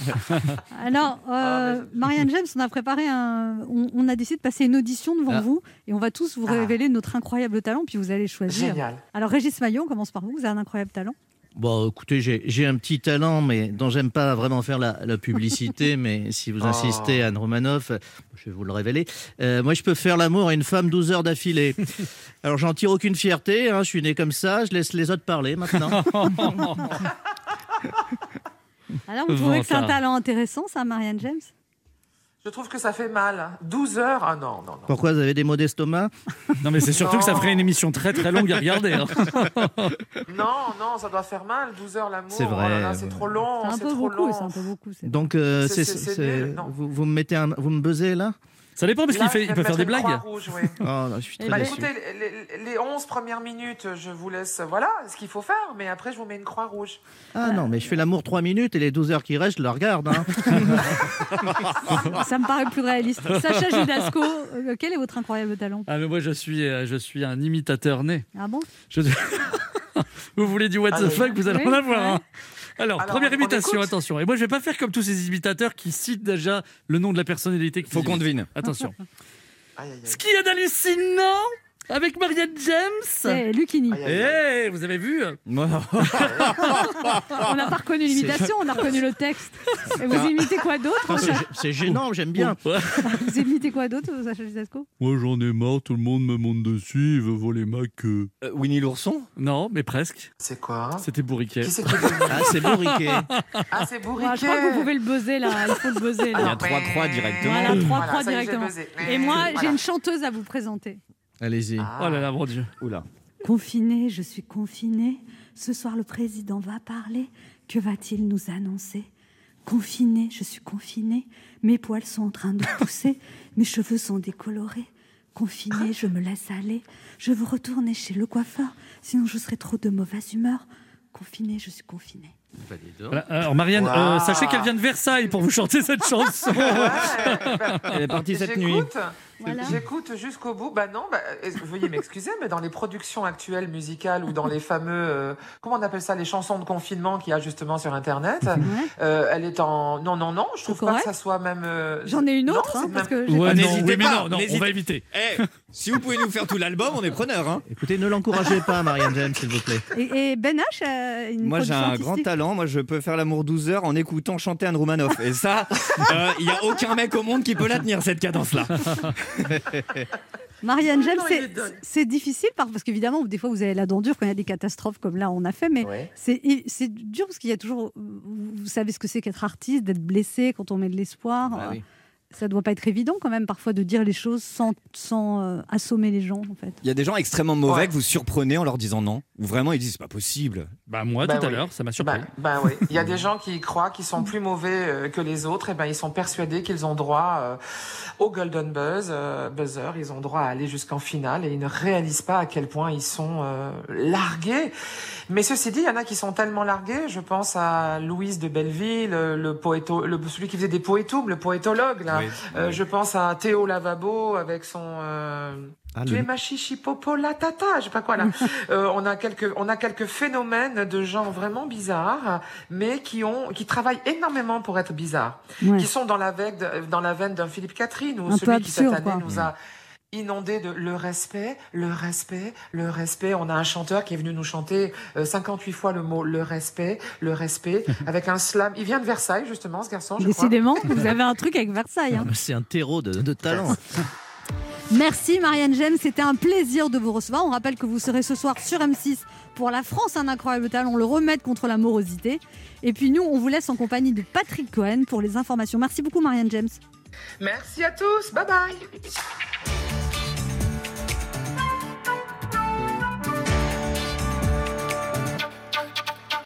Speaker 2: Alors, euh, Marianne James, on a préparé un. On, on a décidé de passer une audition devant
Speaker 5: Ah.
Speaker 2: vous et on va tous vous
Speaker 10: Ah.
Speaker 2: révéler notre incroyable talent, puis vous allez choisir.
Speaker 10: Génial.
Speaker 2: Alors, Régis Maillot, on commence par vous. Vous avez un incroyable talent.
Speaker 5: Bon, écoutez, j'ai un petit talent, mais dont j'aime pas vraiment faire la, la publicité. mais si vous insistez,
Speaker 10: Oh.
Speaker 5: Anne Romanoff, je vais vous le révéler. Euh, moi, je peux faire l'amour à une femme 12 heures d'affilée. Alors, j'en tire aucune fierté. hein, je suis né comme ça. Je laisse les autres parler maintenant.
Speaker 2: Alors, vous trouvez que c'est un talent intéressant, ça, Marianne James?
Speaker 10: Je trouve que ça fait mal. 12 heures Ah non, non, non.
Speaker 5: Pourquoi vous avez des maux d'estomac?
Speaker 3: Non, mais c'est surtout que ça ferait une émission très très longue à regarder. hein.
Speaker 10: Non, non, ça doit faire mal. 12 heures l'amour.
Speaker 5: C'est vrai,
Speaker 10: Oh c'est trop long.
Speaker 2: C'est un
Speaker 10: C'est
Speaker 2: peu
Speaker 10: trop
Speaker 2: beaucoup,
Speaker 10: long.
Speaker 2: c'est un peu beaucoup. c'est-
Speaker 5: Donc, euh, vous, vous me mettez un, vous me buzzez là?
Speaker 3: Ça dépend parce qu'il fait, il peut faire des blagues.
Speaker 10: croix rouge, oui.
Speaker 5: Oh, non, je suis très
Speaker 10: Bah,
Speaker 5: déçu.
Speaker 10: écoutez, les, les- les 11 premières minutes, je vous laisse, voilà, ce qu'il faut faire, mais après, je vous mets une croix rouge.
Speaker 5: Ah non, mais je fais l'amour 3 minutes et les 12 heures qui restent, je la regarde. hein.
Speaker 2: Ça me paraît plus réaliste. Sacha Judasco, euh, quel est votre incroyable talent?
Speaker 3: Ah mais moi je suis, euh, je suis un imitateur né.
Speaker 2: Ah bon?
Speaker 3: Je- vous voulez du what the
Speaker 10: Allez.
Speaker 3: fuck, vous allez
Speaker 2: Oui,
Speaker 3: en avoir.
Speaker 2: ouais.
Speaker 3: hein. Alors,
Speaker 10: Alors,
Speaker 3: première
Speaker 10: on
Speaker 3: imitation, attention. Et moi je vais pas faire comme tous ces imitateurs qui citent déjà le nom de la personnalité. qui
Speaker 4: Faut qu'on devine.
Speaker 3: Attention.
Speaker 10: Aïe, aïe,
Speaker 3: Ce
Speaker 10: aïe.
Speaker 3: qu'il y a d'hallucinant avec Marianne James.
Speaker 2: C'est Lucini.
Speaker 10: Aïe,
Speaker 3: Eh, vous avez vu
Speaker 2: On n'a pas reconnu l'imitation, on a reconnu le texte. Et vous imitez quoi d'autre
Speaker 5: c'est, gênant, j'aime bien.
Speaker 2: Vous imitez quoi d'autre, Sacha Judasco
Speaker 3: Moi j'en ai marre, tout le monde me monte dessus, il veut voler ma queue.
Speaker 4: Euh, Winnie l'ourson?
Speaker 3: Non, mais presque.
Speaker 10: C'est quoi? Hein
Speaker 3: C'était bourriquet.
Speaker 10: Qui qui
Speaker 5: Ah, c'est beau, Riquet.
Speaker 10: Ah, c'est bourriquet.
Speaker 2: Je crois que vous pouvez le buzzer là, il faut le buzzer
Speaker 10: Ah,
Speaker 4: Il y a trois croix directement.
Speaker 2: Voilà, trois
Speaker 10: Voilà,
Speaker 2: directement. Et moi, j'ai une chanteuse à vous présenter.
Speaker 5: Allez-y.
Speaker 10: Ah.
Speaker 3: Oh là là, mon Dieu.
Speaker 4: Oula.
Speaker 2: Confiné, je suis confiné. Ce soir, le président va parler. Que va-t-il nous annoncer? Confiné, je suis confiné. Mes poils sont en train de pousser. Mes cheveux sont décolorés. Confiné, je me laisse aller. Je veux retourner chez le coiffeur. Sinon, je serai trop de mauvaise humeur. Confiné, je suis confiné.
Speaker 5: Bah.
Speaker 3: Voilà, Alors Marianne, euh, sachez qu'elle vient de Versailles pour vous chanter cette chanson.
Speaker 4: Elle est partie cette nuit.
Speaker 10: J'écoute,
Speaker 2: Voilà.
Speaker 10: j'écoute jusqu'au bout. Bah non, bah, veuillez m'excuser, mais dans les productions actuelles musicales ou dans les fameux, euh, comment on appelle ça, les chansons de confinement qu'il y a justement sur Internet,
Speaker 2: Ouais.
Speaker 10: euh, elle est en, non, non, non, je trouve pas que ça soit même. euh,
Speaker 2: J'en ai une
Speaker 10: non,
Speaker 2: autre,
Speaker 10: c'est
Speaker 2: hein, parce
Speaker 10: même-
Speaker 2: que j'ai-
Speaker 3: Ouais, non,
Speaker 4: n'hésitez
Speaker 3: oui, mais
Speaker 4: pas,
Speaker 3: non, non, on va éviter.
Speaker 4: Eh, si vous pouvez nous faire tout l'album, on est preneur. Hein.
Speaker 5: Écoutez, ne l'encouragez pas, Marianne James, s'il vous plaît.
Speaker 2: Et, et Ben H a une
Speaker 4: Moi, j'ai un
Speaker 2: artistique.
Speaker 4: grand talent. Moi, je peux faire l'amour 12 heures en écoutant chanter Anne Romanoff. Et ça, il n'y a aucun mec au monde qui peut la tenir, cette cadence-là.
Speaker 2: Marianne
Speaker 10: il
Speaker 2: c'est- difficile par- parce qu'évidemment, des fois, vous avez la dent dure quand il y a des catastrophes comme là, on a fait, mais
Speaker 10: Ouais.
Speaker 2: c'est c'est dur parce qu'il y a toujours. Vous savez ce que c'est qu'être artiste, d'être blessé quand on met de l'espoir.
Speaker 5: Bah oui.
Speaker 2: Ça doit pas être évident quand même parfois de dire les choses sans, sans euh, assommer les gens en fait.
Speaker 4: Il y a des gens extrêmement mauvais
Speaker 10: Ouais.
Speaker 4: que vous surprenez en leur disant non. Ou vraiment, ils disent c'est pas possible.
Speaker 3: Bah moi
Speaker 10: Bah
Speaker 3: tout à l'heure, ça m'a surpris.
Speaker 10: Ben, ben oui, il y a des gens qui croient qu'ils sont plus mauvais euh, que les autres, et ben ils sont persuadés qu'ils ont droit euh, au golden buzz, euh, buzzer, ils ont droit à aller jusqu'en finale, et ils ne réalisent pas à quel point ils sont euh, largués. Mais ceci dit, il y en a qui sont tellement largués. Je pense à Louise de Belleville, le, le poéto, le, celui qui faisait des poétoums, le poétologue là.
Speaker 4: Oui.
Speaker 10: Euh, je pense à Théo Lavabo avec son. euh,
Speaker 5: Ah,
Speaker 10: tu
Speaker 5: le-
Speaker 10: es ma chichi popo la tata, je sais pas quoi là. Euh, on a quelques on a quelques phénomènes de gens vraiment bizarres, mais qui ont qui travaillent énormément pour être bizarres,
Speaker 2: Ouais.
Speaker 10: qui sont dans la veine de- dans la veine d'un Philippe Catherine ou celui qui cette année
Speaker 2: quoi.
Speaker 10: nous a inondé de le respect, le respect, le respect. On a un chanteur qui est venu nous chanter euh, 58 fois le mot le respect, le respect, avec un slam. Il vient de Versailles justement, ce garçon. Je crois.
Speaker 2: Décidément, vous avez un truc avec Versailles. hein.
Speaker 5: C'est un terreau de, de talent.
Speaker 2: Merci Marianne James, c'était un plaisir de vous recevoir. On rappelle que vous serez ce soir sur M6 pour La France un incroyable talent, le remède contre la morosité. Et puis nous, on vous laisse en compagnie de Patrick Cohen pour les informations. Merci beaucoup Marianne James.
Speaker 10: Merci à tous. Bye bye.